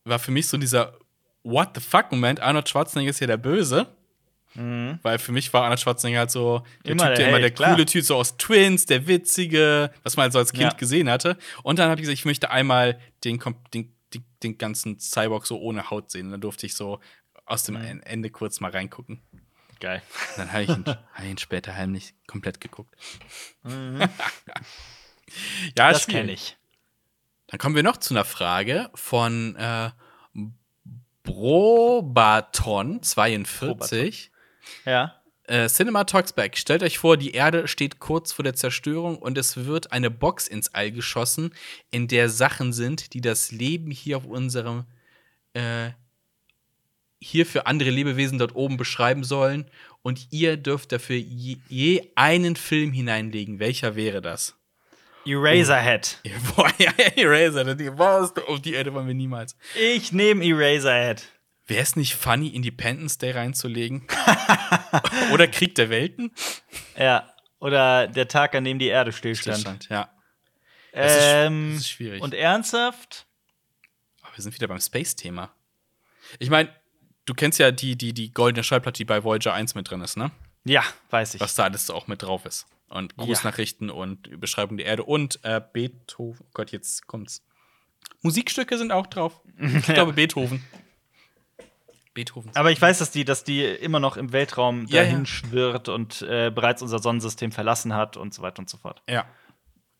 war für mich so dieser What the fuck Moment. Arnold Schwarzenegger ist ja der Böse. Mhm. Weil für mich war Arnold Schwarzenegger halt so der Immer Typ, der der immer der klar. coole Typ, so aus Twins, der witzige, was man halt so als Kind Ja. gesehen hatte. Und dann habe ich gesagt, ich möchte einmal den, den die, den ganzen Cyborg so ohne Haut sehen. Dann durfte ich so aus dem Mhm. Ende kurz mal reingucken. Geil. Dann habe ich, ihn- hab ihn später heimlich komplett geguckt. ja, das kenne ich. Dann kommen wir noch zu einer Frage von äh, Brobaton42. Ja. Äh, Cinema Talks Back. Stellt euch vor, die Erde steht kurz vor der Zerstörung und es wird eine Box ins All geschossen, in der Sachen sind, die das Leben hier auf unserem äh, hier für andere Lebewesen dort oben beschreiben sollen. Und ihr dürft dafür je, je einen Film hineinlegen. Welcher wäre das? Eraserhead. Boah, ja, Eraser, die, boah, auf die Erde wollen wir niemals. Ich nehme Eraserhead. Wäre es nicht funny, Independence Day reinzulegen? Oder Krieg der Welten? Ja. Oder der Tag, an dem die Erde stillstand. Stillstand, ja. Das ist, Ähm, das ist schwierig. und ernsthaft? Aber wir sind wieder beim Space-Thema. Ich meine, du kennst ja die, die, die goldene Schallplatte, die bei Voyager 1 mit drin ist, ne? Ja, weiß ich. Was da alles auch mit drauf ist. Und Grußnachrichten und Beschreibung der Erde und äh, Beethoven. Oh Gott, jetzt kommt's. Musikstücke sind auch drauf. Ich glaube, Beethoven. Beethoven. Aber ich weiß, dass die, dass die immer noch im Weltraum Ja, dahin ja. schwirrt und äh, bereits unser Sonnensystem verlassen hat und so weiter und so fort. Ja.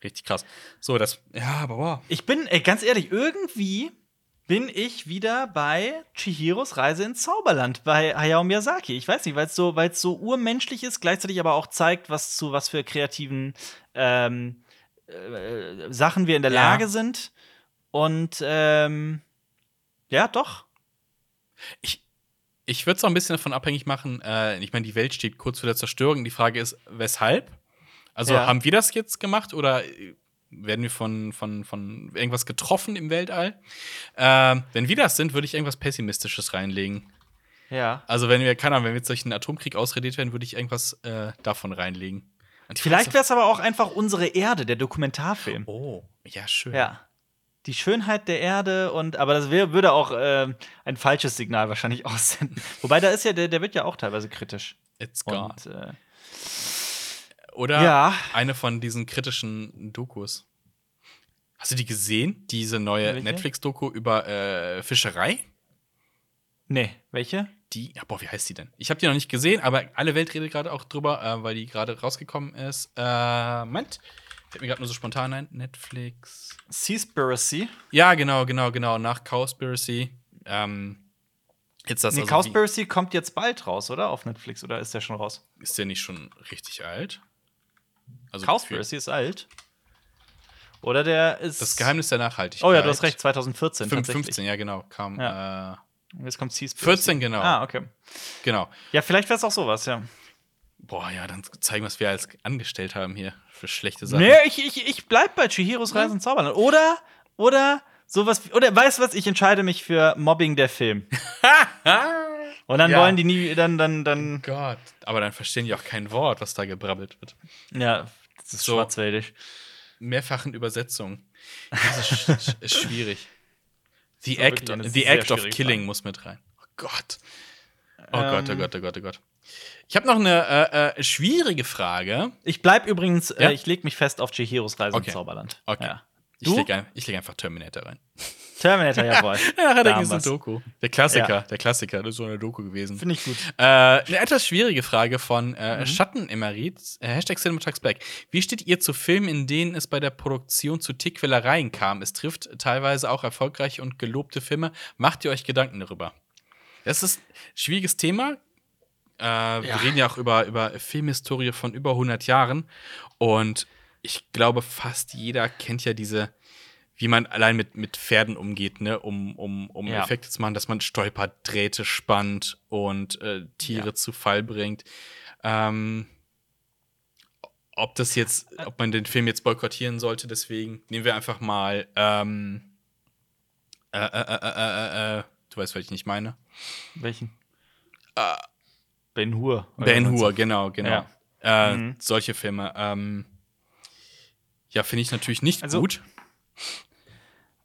Richtig krass. So, das. Ja, aber wow. Ich bin, ey, ganz ehrlich, irgendwie bin ich wieder bei Chihiros Reise ins Zauberland bei Hayao Miyazaki. Ich weiß nicht, weil es so, weil's so urmenschlich ist, gleichzeitig aber auch zeigt, was zu was für kreativen ähm, äh, Sachen wir in der Ja. Lage sind. Und ähm, ja, doch. Ich, ich würde es auch ein bisschen davon abhängig machen. Äh, ich meine, die Welt steht kurz vor der Zerstörung. Die Frage ist, weshalb? Also, Ja. haben wir das jetzt gemacht oder werden wir von, von, von irgendwas getroffen im Weltall? Ähm, wenn wir das sind, würde ich irgendwas Pessimistisches reinlegen. Ja. Also, wenn wir, keine Ahnung, wenn wir jetzt durch einen Atomkrieg ausrediert werden, würde ich irgendwas äh, davon reinlegen. Und Vielleicht wäre es aber auch einfach unsere Erde, der Dokumentarfilm. Oh, ja, schön. Ja. Die Schönheit der Erde und aber das wär, würde auch ähm, ein falsches Signal wahrscheinlich aussenden. Wobei da ist ja, der, der wird ja auch teilweise kritisch. It's gone. Und, äh, Oder Ja. eine von diesen kritischen Dokus. Hast du die gesehen? Diese neue? Netflix-Doku über äh, Fischerei? nee, welche? Die, ja, boah, wie heißt die denn? Ich habe die noch nicht gesehen, aber alle Welt redet gerade auch drüber, äh, weil die gerade rausgekommen ist. Äh, Moment. Fällt mir gerade nur so spontan ein. Netflix. Seaspiracy. Ja, genau, genau, genau. Nach Cowspiracy. Ähm, jetzt das Nee, also, Cowspiracy kommt jetzt bald raus, oder? Auf Netflix, oder ist der schon raus? Ist der nicht schon richtig alt? Also Cowspiracy ist alt. Oder der ist. Das Geheimnis der Nachhaltigkeit. Oh ja, du hast recht, 2014. Fünf- tatsächlich. 15, ja, genau. Kam. Äh, Jetzt kommt Seaspiracy. 14, genau. Ah, okay. genau. Ja, vielleicht wäre es auch sowas, ja. Boah, ja, dann zeigen, was wir als angestellt haben hier für schlechte Sachen. Nee, ich, ich, ich bleib bei Chihiros Reise ins Zauberland. Oder, oder sowas, wie- oder weißt du was, ich entscheide mich für Mobbing der Film. Und dann Ja. wollen die nie, dann, dann, dann, Gott. Aber dann verstehen die auch kein Wort, was da gebrabbelt wird. ja, So. schwarzwäldig. Mehrfachen Übersetzungen. Das ist, ist schwierig. The Act, the act of Killing Frage. muss mit rein. Oh Gott. Oh Gott, oh Ähm. Gott, oh Gott, oh Gott. Ich habe noch eine äh, äh, schwierige Frage. Ich bleib übrigens, Ja? äh, ich leg mich fest auf Chihiros Reise Okay. ins Zauberland. Okay. Ja. Ich lege ein, leg einfach Terminator rein. Terminator, jawohl. Ja, haben ist eine. Doku. Der Klassiker, Ja. der Klassiker, das ist so eine Doku gewesen. Finde ich gut. Äh, eine etwas schwierige Frage von äh, Mhm. Schattenemerit, äh, Hashtag Cinematax Black. Wie steht ihr zu Filmen, in denen es bei der Produktion zu Tickquälereien kam? Es trifft teilweise auch erfolgreiche und gelobte Filme. Macht ihr euch Gedanken darüber? Das ist ein schwieriges Thema. Äh, Wir reden ja auch über, über Filmhistorie von über 100 Jahren. Und ich glaube, fast jeder kennt ja diese, wie man allein mit, mit Pferden umgeht, ne? um, um, um Ja. Effekte zu machen, dass man stolpert, Drähte spannt und äh, Tiere Ja. zu Fall bringt. Ähm, ob das jetzt, ob man den Film jetzt boykottieren sollte, deswegen nehmen wir einfach mal ähm, äh, äh, äh, äh, äh, äh, du weißt, was ich nicht meine. Welchen? ben Hur. Ben Hur, genau, genau. Äh, Mhm. Solche Filme. Ähm, ja, finde ich natürlich nicht Also- gut.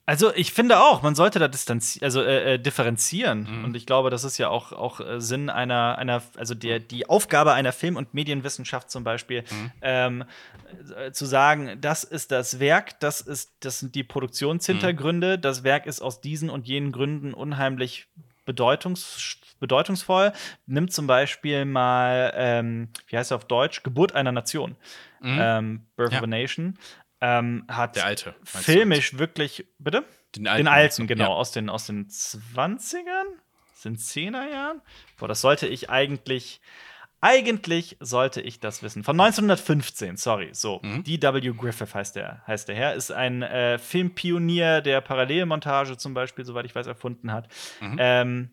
Also ich finde auch, man sollte da distanzi also, äh, äh, differenzieren. Mhm. Und ich glaube, das ist ja auch, auch äh, Sinn einer, einer, also der, die Aufgabe einer Film- und Medienwissenschaft zum Beispiel, Mhm. ähm, äh, zu sagen, das ist das Werk, das, ist, das sind die Produktionshintergründe, das Werk ist aus diesen und jenen Gründen unheimlich bedeutungs bedeutungsvoll. Nimmt zum Beispiel mal, ähm, wie heißt er auf Deutsch, Geburt einer Nation. Mhm. Ähm, Birth Ja. of a Nation. Ähm, hat Der alte. filmisch wirklich, bitte? Den Den alten, Ja. genau, aus, den, aus den 20ern? Sind 10er Jahren? Boah, das sollte ich eigentlich. Eigentlich sollte ich das wissen. Von 1915, sorry. So, Mhm. D.W. Griffith heißt der, heißt der Herr. Ist ein äh, Filmpionier, der Parallelmontage zum Beispiel, soweit ich weiß, erfunden hat. Mhm. Ähm,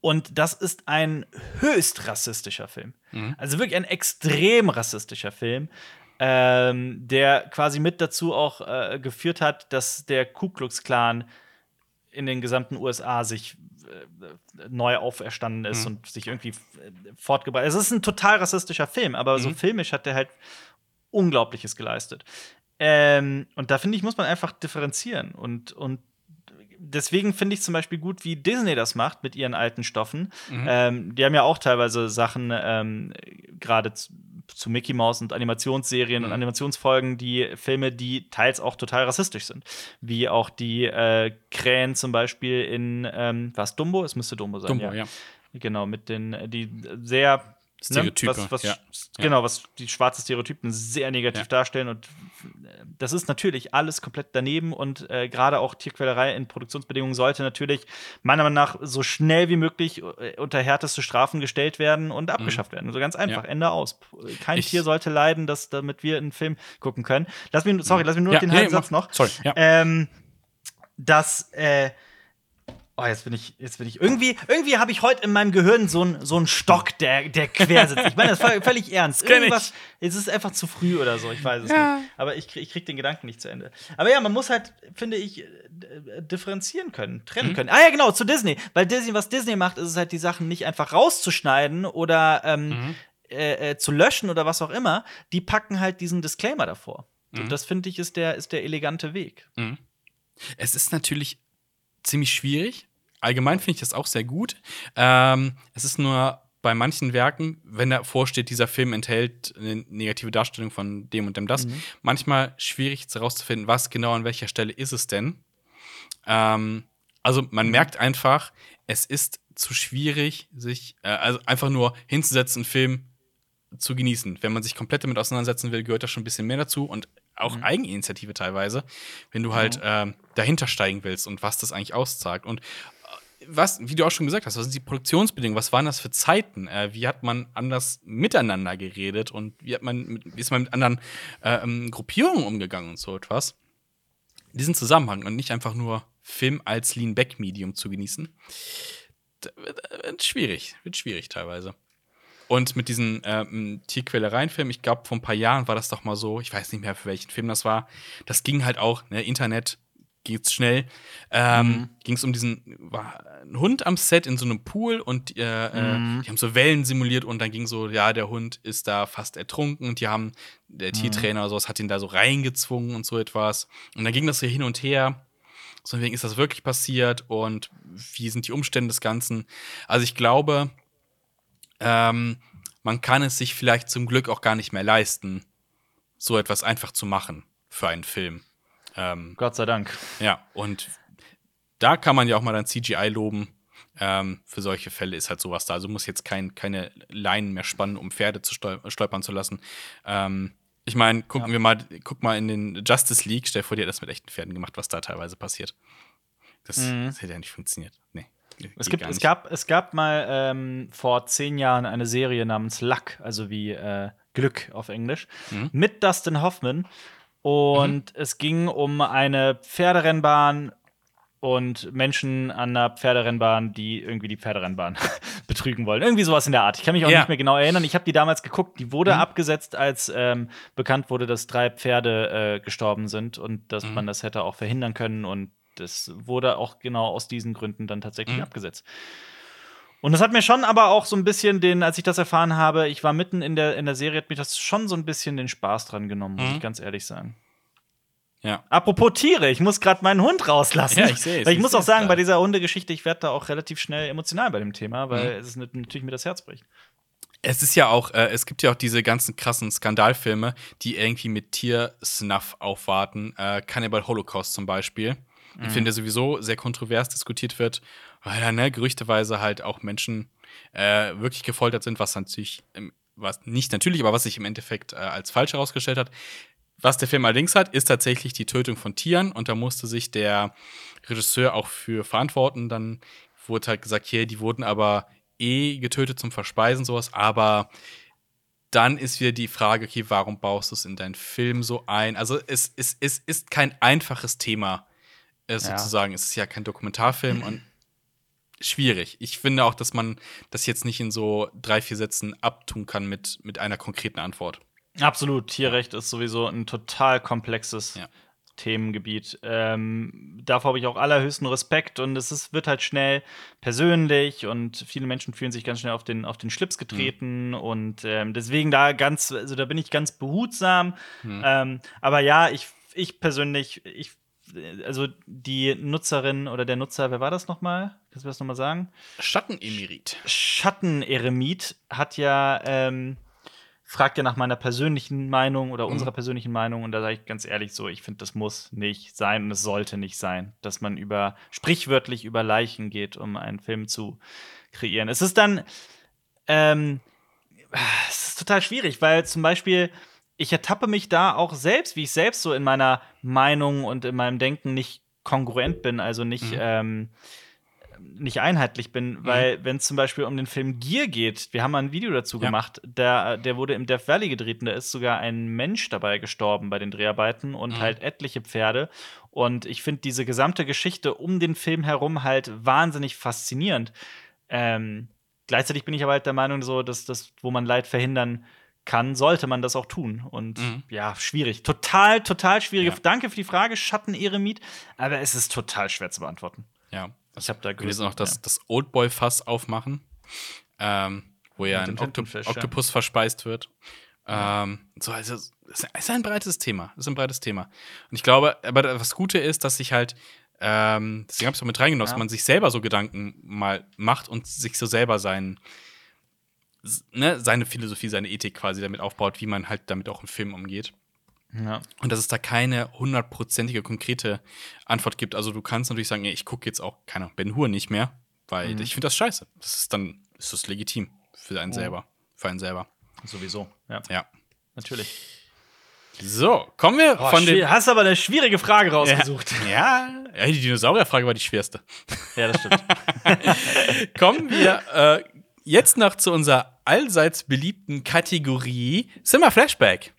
und das ist ein höchst rassistischer Film. Mhm. Also wirklich ein extrem rassistischer Film, ähm, der quasi mit dazu auch äh, geführt hat, dass der Ku Klux Klan in den gesamten USA sich äh, neu auferstanden ist Mhm. und sich irgendwie äh, fortgebracht. Es ist ein total rassistischer Film, aber so Mhm. filmisch hat der halt Unglaubliches geleistet. Ähm, und da finde ich, muss man einfach differenzieren. Und, und deswegen finde ich zum Beispiel gut, wie Disney das macht mit ihren alten Stoffen. Mhm. Ähm, die haben ja auch teilweise Sachen, ähm, gerade zu, zu Mickey Mouse und Animationsserien und Mhm. Animationsfolgen, die Filme, die teils auch total rassistisch sind. Wie auch die äh, Krähen zum Beispiel in, ähm, was, Dumbo? Es müsste Dumbo sein. Dumbo, ja. Genau, mit den, die sehr Stereotype, Ne, was, was, ja. Genau, was die schwarze Stereotypen sehr negativ Ja. darstellen. Und äh, das ist natürlich alles komplett daneben. Und äh, gerade auch Tierquälerei in Produktionsbedingungen sollte natürlich meiner Meinung nach so schnell wie möglich äh, unter härteste Strafen gestellt werden und abgeschafft werden. So ganz einfach. Ja. Ende aus. Kein Ich- Tier sollte leiden, dass, damit wir einen Film gucken können. Lass mich, sorry, lass mich nur den halben Satz noch. Sorry. Ähm, dass, äh, oh, jetzt bin ich, jetzt bin ich, irgendwie, irgendwie habe ich heute in meinem Gehirn so einen so einen Stock, der, der quer sitzt. Ich meine das voll- völlig ernst. Irgendwas, es ist einfach zu früh oder so, ich weiß es Ja. nicht. Aber ich, ich krieg den Gedanken nicht zu Ende. Aber ja, man muss halt, finde ich, äh, differenzieren können, trennen Mhm. können. Ah ja, genau, zu Disney. Weil Disney, was Disney macht, ist es halt, die Sachen nicht einfach rauszuschneiden oder ähm, Mhm. äh, äh, zu löschen oder was auch immer. Die packen halt diesen Disclaimer davor. Mhm. Und das finde ich ist der, ist der elegante Weg. Mhm. Es ist natürlich ziemlich schwierig. Allgemein finde ich das auch sehr gut. Ähm, es ist nur bei manchen Werken, wenn davor steht, dieser Film enthält eine negative Darstellung von dem und dem das, Mhm. manchmal schwierig herauszufinden, was genau an welcher Stelle ist es denn. Ähm, also man merkt einfach, es ist zu schwierig, sich äh, also einfach nur hinzusetzen, einen Film zu genießen. Wenn man sich komplett damit auseinandersetzen will, gehört da schon ein bisschen mehr dazu und auch Mhm. Eigeninitiative teilweise, wenn du halt ähm, dahinter steigen willst und was das eigentlich aussagt. Und äh, was, wie du auch schon gesagt hast, was sind die Produktionsbedingungen? Was waren das für Zeiten? Äh, wie hat man anders miteinander geredet und wie, hat man mit, wie ist man mit anderen äh, ähm, Gruppierungen umgegangen und so etwas? Diesen Zusammenhang und nicht einfach nur Film als Lean-Back-Medium zu genießen, da wird, äh, wird schwierig, wird schwierig teilweise. Und mit diesen ähm, Tierquälereien-Filmen, ich glaube, vor ein paar Jahren war das doch mal so, ich weiß nicht mehr, für welchen Film das war. Das ging halt auch, ne, Internet geht's schnell. Ähm, Mhm. Ging es um diesen war ein Hund am Set in so einem Pool und äh, Mhm. äh, die haben so Wellen simuliert und dann ging so, ja, der Hund ist da fast ertrunken und die haben, der Tiertrainer oder sowas hat ihn da so reingezwungen und so etwas. Und dann ging das so hin und her. So wegen ist das wirklich passiert und wie sind die Umstände des Ganzen? Also ich glaube, ähm, man kann es sich vielleicht zum Glück auch gar nicht mehr leisten, so etwas einfach zu machen für einen Film. Ähm, Gott sei Dank. ja, und da kann man ja auch mal dann CGI loben. Ähm, für solche Fälle ist halt sowas da. Also muss jetzt kein, keine Leinen mehr spannen, um Pferde zu stol stolpern zu lassen. Ähm, ich meine, gucken Ja. wir mal, guck mal in den Justice League, stell dir vor, die hat das mit echten Pferden gemacht, was da teilweise passiert. Das, Mhm. das hätte ja nicht funktioniert. Nee. Es, gibt, es, gab, es gab mal ähm, vor zehn Jahren eine Serie namens Luck, also wie äh, Glück auf Englisch, Mhm. mit Dustin Hoffman. Und es ging um eine Pferderennbahn und Menschen an einer Pferderennbahn, die irgendwie die Pferderennbahn betrügen wollen. Irgendwie sowas in der Art. Ich kann mich auch Ja. nicht mehr genau erinnern. Ich habe die damals geguckt. Die wurde Mhm. abgesetzt, als ähm, bekannt wurde, dass drei Pferde äh, gestorben sind und dass Mhm. man das hätte auch verhindern können. Und das wurde auch genau aus diesen Gründen dann tatsächlich Mhm. abgesetzt. Und das hat mir schon aber auch so ein bisschen den, als ich das erfahren habe, ich war mitten in der, in der Serie, hat mir das schon so ein bisschen den Spaß dran genommen, muss Mhm. ich ganz ehrlich sagen. Ja. Apropos Tiere, ich muss gerade meinen Hund rauslassen. Ja, ich seh's, Weil ich ich muss auch sagen, grad. bei dieser Hundegeschichte, ich werde da auch relativ schnell emotional bei dem Thema, weil Mhm. es nat- natürlich mir das Herz bricht. Es ist ja auch, äh, es gibt ja auch diese ganzen krassen Skandalfilme, die irgendwie mit Tiersnuff aufwarten. Äh, Cannibal Holocaust zum Beispiel. Mhm. Ich finde sowieso sehr kontrovers diskutiert wird, weil da ne, gerüchteweise halt auch Menschen äh, wirklich gefoltert sind, was natürlich, was nicht natürlich, aber was sich im Endeffekt äh, als falsch herausgestellt hat. Was der Film allerdings hat, ist tatsächlich die Tötung von Tieren und da musste sich der Regisseur auch für verantworten. Dann wurde halt gesagt, hier, die wurden aber eh getötet zum Verspeisen, sowas, aber dann ist wieder die Frage, okay, warum baust du es in deinen Film so ein? Also es, es, es ist kein einfaches Thema, äh, sozusagen. Es ist ja kein Dokumentarfilm und schwierig. Ich finde auch, dass man das jetzt nicht in so drei, vier Sätzen abtun kann mit, mit einer konkreten Antwort. Absolut, Tierrecht ist sowieso ein total komplexes Ja. Themengebiet. Ähm, davor habe ich auch allerhöchsten Respekt und es ist, wird halt schnell persönlich und viele Menschen fühlen sich ganz schnell auf den, auf den Schlips getreten und ähm, deswegen da ganz, also da bin ich ganz behutsam. Ähm, aber ja, ich, ich persönlich, ich, also die Nutzerin oder der Nutzer, wer war das nochmal? Kannst du das nochmal sagen? Schattenemirit. Schatteneremit hat ja, ähm, fragt ja nach meiner persönlichen Meinung oder Mhm. unserer persönlichen Meinung und da sage ich ganz ehrlich so, ich finde, das muss nicht sein und es sollte nicht sein, dass man über, sprichwörtlich über Leichen geht, um einen Film zu kreieren. Es ist dann, ähm, es ist total schwierig, weil zum Beispiel ich ertappe mich da auch selbst, wie ich selbst so in meiner Meinung und in meinem Denken nicht kongruent bin, also nicht, Mhm. ähm, nicht einheitlich bin, weil wenn es zum Beispiel um den Film Gear geht, wir haben mal ein Video dazu Ja. gemacht, der, der wurde im Death Valley gedreht und da ist sogar ein Mensch dabei gestorben bei den Dreharbeiten und Mhm. halt etliche Pferde. Und ich finde diese gesamte Geschichte um den Film herum halt wahnsinnig faszinierend. Ähm, gleichzeitig bin ich aber halt der Meinung, so, dass das, wo man Leid verhindern kann, sollte man das auch tun. Und Mhm. ja, schwierig. Total, total schwierig. Ja. Danke für die Frage, Schatteneremit. Aber es ist total schwer zu beantworten. Ja. Ich habe da Wir müssen noch das, ja. das Oldboy-Fass aufmachen, ähm, wo ja ein dem Okto Tintenfisch, ja. Oktopus verspeist wird. Ähm, so, also, es ist ein breites Thema. Es ist ein breites Thema. Und ich glaube, aber das Gute ist, dass sich halt, ähm, deswegen habe ich es auch mit reingenommen, dass man sich selber so Gedanken mal macht und sich so selber seinen, ne, seine Philosophie, seine Ethik quasi damit aufbaut, wie man halt damit auch im Film umgeht. Ja. Und dass es da keine hundertprozentige konkrete Antwort gibt. Also du kannst natürlich sagen, ich gucke jetzt auch, keine Ahnung, Ben Hur nicht mehr, weil Mhm. ich finde das scheiße. Das ist dann, ist das legitim für einen Mhm. selber. Für einen selber. Sowieso. Ja, Ja. natürlich. So, kommen wir Boah, von den. hast aber eine schwierige Frage rausgesucht. Ja, ja, die Dinosaurierfrage war die schwerste. Ja, das stimmt. Kommen wir äh, jetzt noch zu unserer allseits beliebten Kategorie Zimmer Flashback.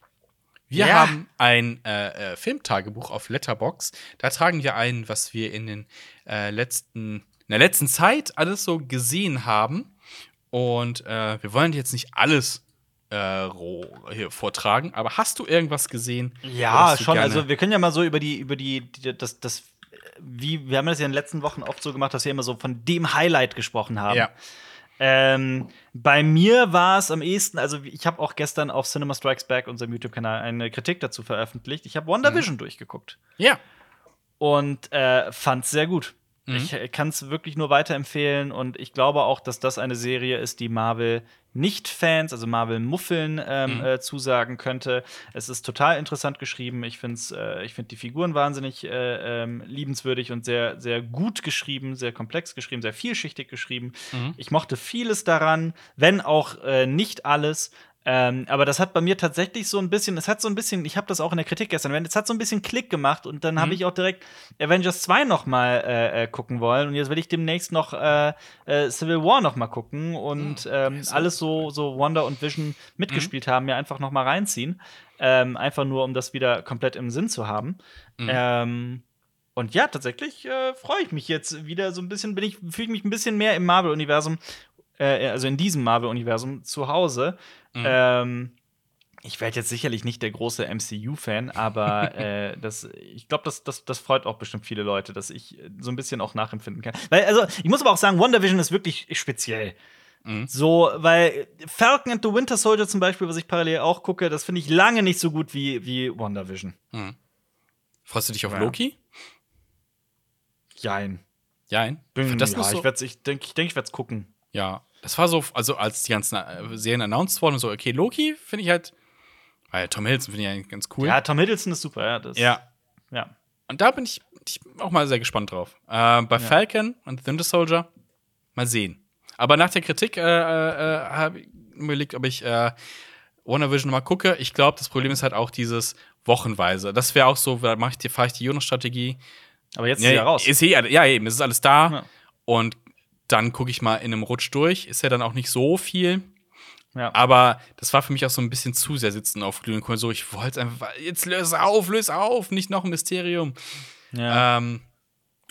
Wir Ja. haben ein äh, äh, Filmtagebuch auf Letterbox. Da tragen wir ein, was wir in den äh, letzten, in der letzten Zeit alles so gesehen haben. Und äh, wir wollen jetzt nicht alles äh, roh hier vortragen, aber hast du irgendwas gesehen? Ja, schon. Also wir können ja mal so über die, über die, die das, das, wie, wir haben das ja in den letzten Wochen oft so gemacht, dass wir immer so von dem Highlight gesprochen haben. Ja. Ähm, bei mir war es am ehesten, also ich habe auch gestern auf Cinema Strikes Back, unserem YouTube-Kanal, eine Kritik dazu veröffentlicht. Ich habe WandaVision durchgeguckt Ja. und äh, fand es sehr gut. Mhm. Ich äh, kann es wirklich nur weiterempfehlen und ich glaube auch, dass das eine Serie ist, die Marvel nicht-Fans, also Marvel-Muffeln, ähm, Mhm. äh, zusagen könnte. Es ist total interessant geschrieben. Ich finde äh, ich find die Figuren wahnsinnig äh, ähm, liebenswürdig und sehr, sehr gut geschrieben, sehr komplex geschrieben, sehr vielschichtig geschrieben. Mhm. Ich mochte vieles daran, wenn auch äh, nicht alles. Ähm, aber das hat bei mir tatsächlich so ein bisschen, es hat so ein bisschen, ich habe das auch in der Kritik gestern erwähnt, es hat so ein bisschen Klick gemacht und dann habe Mhm. ich auch direkt Avengers 2 noch mal äh, äh, gucken wollen und jetzt will ich demnächst noch äh, äh, Civil War noch mal gucken und Mhm. ähm, alles so, so Wonder und Vision mitgespielt haben, mir einfach noch mal reinziehen. Ähm, einfach nur, um das wieder komplett im Sinn zu haben. Mhm. Ähm, und ja, tatsächlich äh, freue ich mich jetzt wieder so ein bisschen, bin ich, fühle ich mich ein bisschen mehr im Marvel-Universum, äh, also in diesem Marvel-Universum zu Hause. Mhm. Ähm, ich werde jetzt sicherlich nicht der große MCU-Fan, aber äh, das, ich glaube, das, das, das freut auch bestimmt viele Leute, dass ich äh, so ein bisschen auch nachempfinden kann. Weil, also, ich muss aber auch sagen, WandaVision ist wirklich speziell. Mhm. So, weil Falcon and the Winter Soldier zum Beispiel, was ich parallel auch gucke, das finde ich lange nicht so gut wie, wie WandaVision. Mhm. Freust du dich auf Ja. Loki? Jein. Jein. Bin, das ja, so, ich denke, ich, denk, ich werde es gucken. Ja, das war so, also als die ganzen äh, Serien announced wurden, so, okay, Loki finde ich halt, weil Tom Hiddleston finde ich eigentlich ganz cool. Ja, Tom Hiddleston ist super, ja. Das, ja. ja. Und da bin ich, ich auch mal sehr gespannt drauf. Äh, bei Falcon und The Winter Soldier, mal sehen. Aber nach der Kritik äh, äh, äh, habe ich mir überlegt, ob ich äh, WandaVision mal gucke. Ich glaube, das Problem ist halt auch dieses Wochenweise. Das wäre auch so, da mache ich die, fahre ich die Jonas-Strategie. Aber jetzt ist ja, raus. Ist eh, ja, eben, es ist alles da. Ja. Und dann gucke ich mal in einem Rutsch durch. Ist ja dann auch nicht so viel. ja. Aber das war für mich auch so ein bisschen zu sehr sitzen auf glühenden Kohlen. So, ich wollte einfach, jetzt löse auf, löse auf, nicht noch ein Mysterium. ja. Ähm,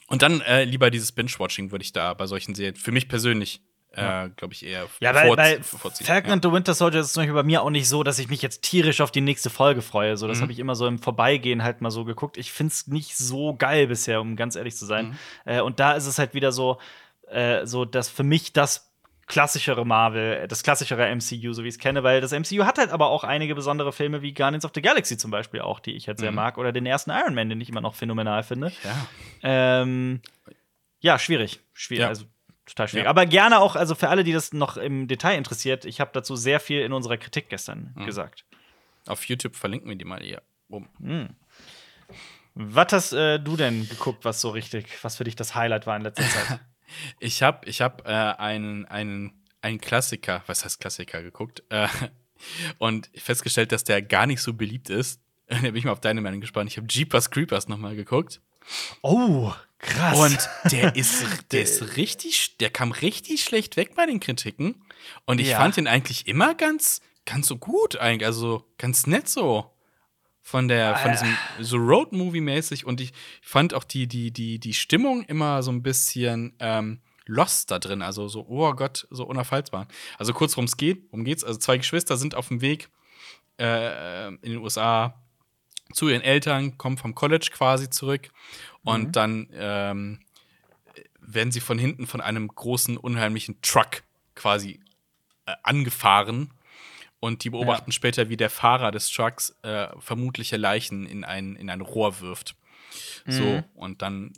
und dann äh, lieber dieses Binge-Watching würde ich da bei solchen Serien, für mich persönlich, äh, glaube ich, eher Ja, weil, weil vorziehen. Falcon ja. and the Winter Soldier ist zum Beispiel bei mir auch nicht so, dass ich mich jetzt tierisch auf die nächste Folge freue. So, das Mhm. habe ich immer so im Vorbeigehen halt mal so geguckt. Ich finde es nicht so geil bisher, um ganz ehrlich zu sein. Mhm. Äh, und da ist es halt wieder so, äh, so dass für mich das klassischere Marvel, das klassischere MCU, so wie ich es kenne, weil das MCU hat halt aber auch einige besondere Filme wie Guardians of the Galaxy zum Beispiel auch, die ich halt sehr Mhm. mag, oder den ersten Iron Man, den ich immer noch phänomenal finde. Ja. Ähm, ja, schwierig. Schwierig. Ja. Also total schwierig. Ja. Aber gerne auch, also für alle, die das noch im Detail interessiert, ich habe dazu sehr viel in unserer Kritik gestern Mhm. gesagt. Auf YouTube verlinken wir die mal hier. oben. Was hast äh, du denn geguckt, was so richtig, was für dich das Highlight war in letzter Zeit? Ich habe ich hab, äh, einen, einen, einen Klassiker, was heißt Klassiker, geguckt äh, und festgestellt, dass der gar nicht so beliebt ist. Da bin ich mal auf deine Meinung gespannt. Ich habe Jeepers Creepers noch mal geguckt. oh, krass. Und der ist, der ist richtig, der kam richtig schlecht weg bei den Kritiken. Und ich Ja. fand ihn eigentlich immer ganz, ganz so gut, eigentlich, also ganz nett so. Von der, von Äh. diesem, so Road-Movie-mäßig. Und ich fand auch die, die, die, die Stimmung immer so ein bisschen ähm, lost da drin. Also so, oh Gott, so unaufhaltbar. Also kurz, worum es geht, worum geht's? Also zwei Geschwister sind auf dem Weg äh, in den USA zu ihren Eltern, kommen vom College quasi zurück und Mhm. dann ähm, werden sie von hinten von einem großen, unheimlichen Truck quasi äh, angefahren und die beobachten später, wie der Fahrer des Trucks äh, vermutliche Leichen in ein, in ein Rohr wirft. So, Mhm. und dann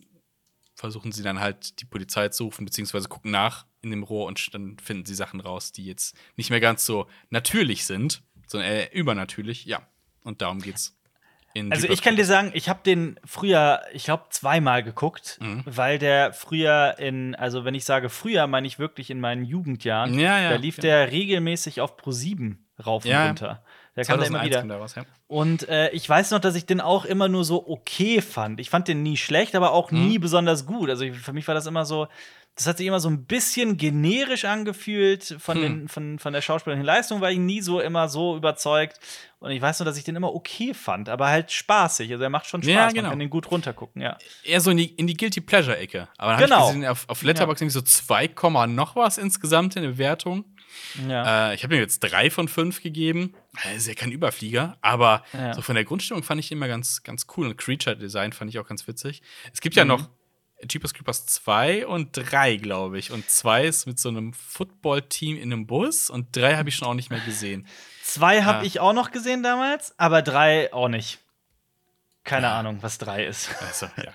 versuchen sie dann halt die Polizei zu rufen, beziehungsweise gucken nach in dem Rohr und dann finden sie Sachen raus, die jetzt nicht mehr ganz so natürlich sind, sondern eher übernatürlich. Ja, und darum geht's. In Also ich kann dir sagen, ich habe den früher, ich glaube, zweimal geguckt, Mhm. weil der früher in, also wenn ich sage früher, meine ich wirklich in meinen Jugendjahren. Ja, ja, Da lief ja. der regelmäßig auf Pro 7 rauf Ja. und runter. Der kam da immer 2001 wieder. der raus, ja. Und äh, ich weiß noch, dass ich den auch immer nur so okay fand. Ich fand den nie schlecht, aber auch Mhm. nie besonders gut. Also für mich war das immer so, das hat sich immer so ein bisschen generisch angefühlt von, Hm. den, von, von der schauspielerischen Leistung, war ich nie so immer so überzeugt. Und ich weiß nur, dass ich den immer okay fand, aber halt spaßig. Also er macht schon Spaß, Ja, man genau. kann den gut runtergucken, ja. Eher so in die, in die Guilty Pleasure-Ecke. Aber dann Genau. ich gesehen, auf, auf Letterboxd irgendwie so 2, Komma noch was insgesamt in der Bewertung. Ja. Äh, ich habe ihm jetzt drei von fünf gegeben. Er ist ja kein Überflieger, aber Ja. so von der Grundstimmung fand ich ihn immer ganz, ganz cool. Und Creature-Design fand ich auch ganz witzig. Es gibt ja Mhm. noch Jeepers Creepers 2 und 3, glaube ich. Und 2 ist mit so einem Football-Team in einem Bus und 3 habe ich schon auch nicht mehr gesehen. Zwei habe ah. ich auch noch gesehen damals, aber drei auch nicht. Keine Ahnung, was drei ist. Also, ja.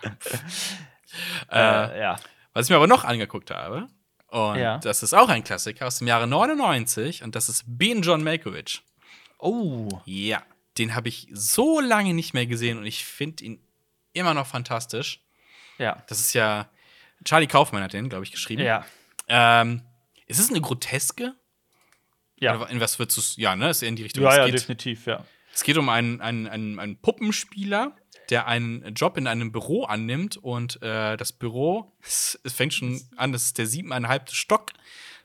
äh, äh, ja. Was ich mir aber noch angeguckt habe, und Ja. das ist auch ein Klassiker aus dem Jahre 99, und das ist Bean John Malkovich. Oh. Ja, den habe ich so lange nicht mehr gesehen und ich finde ihn immer noch fantastisch. Ja. Das ist ja. Charlie Kaufmann hat den, glaube ich, geschrieben. Ja. Ähm, ist es eine Groteske? Ja. Oder in was würdest du Ja, ne? Ist eher in die Richtung. Ja, es, ja, geht, definitiv, ja. es geht um einen, einen, einen, einen Puppenspieler, der einen Job in einem Büro annimmt und äh, das Büro, es, es fängt schon an, das ist der siebeneinhalbte Stock.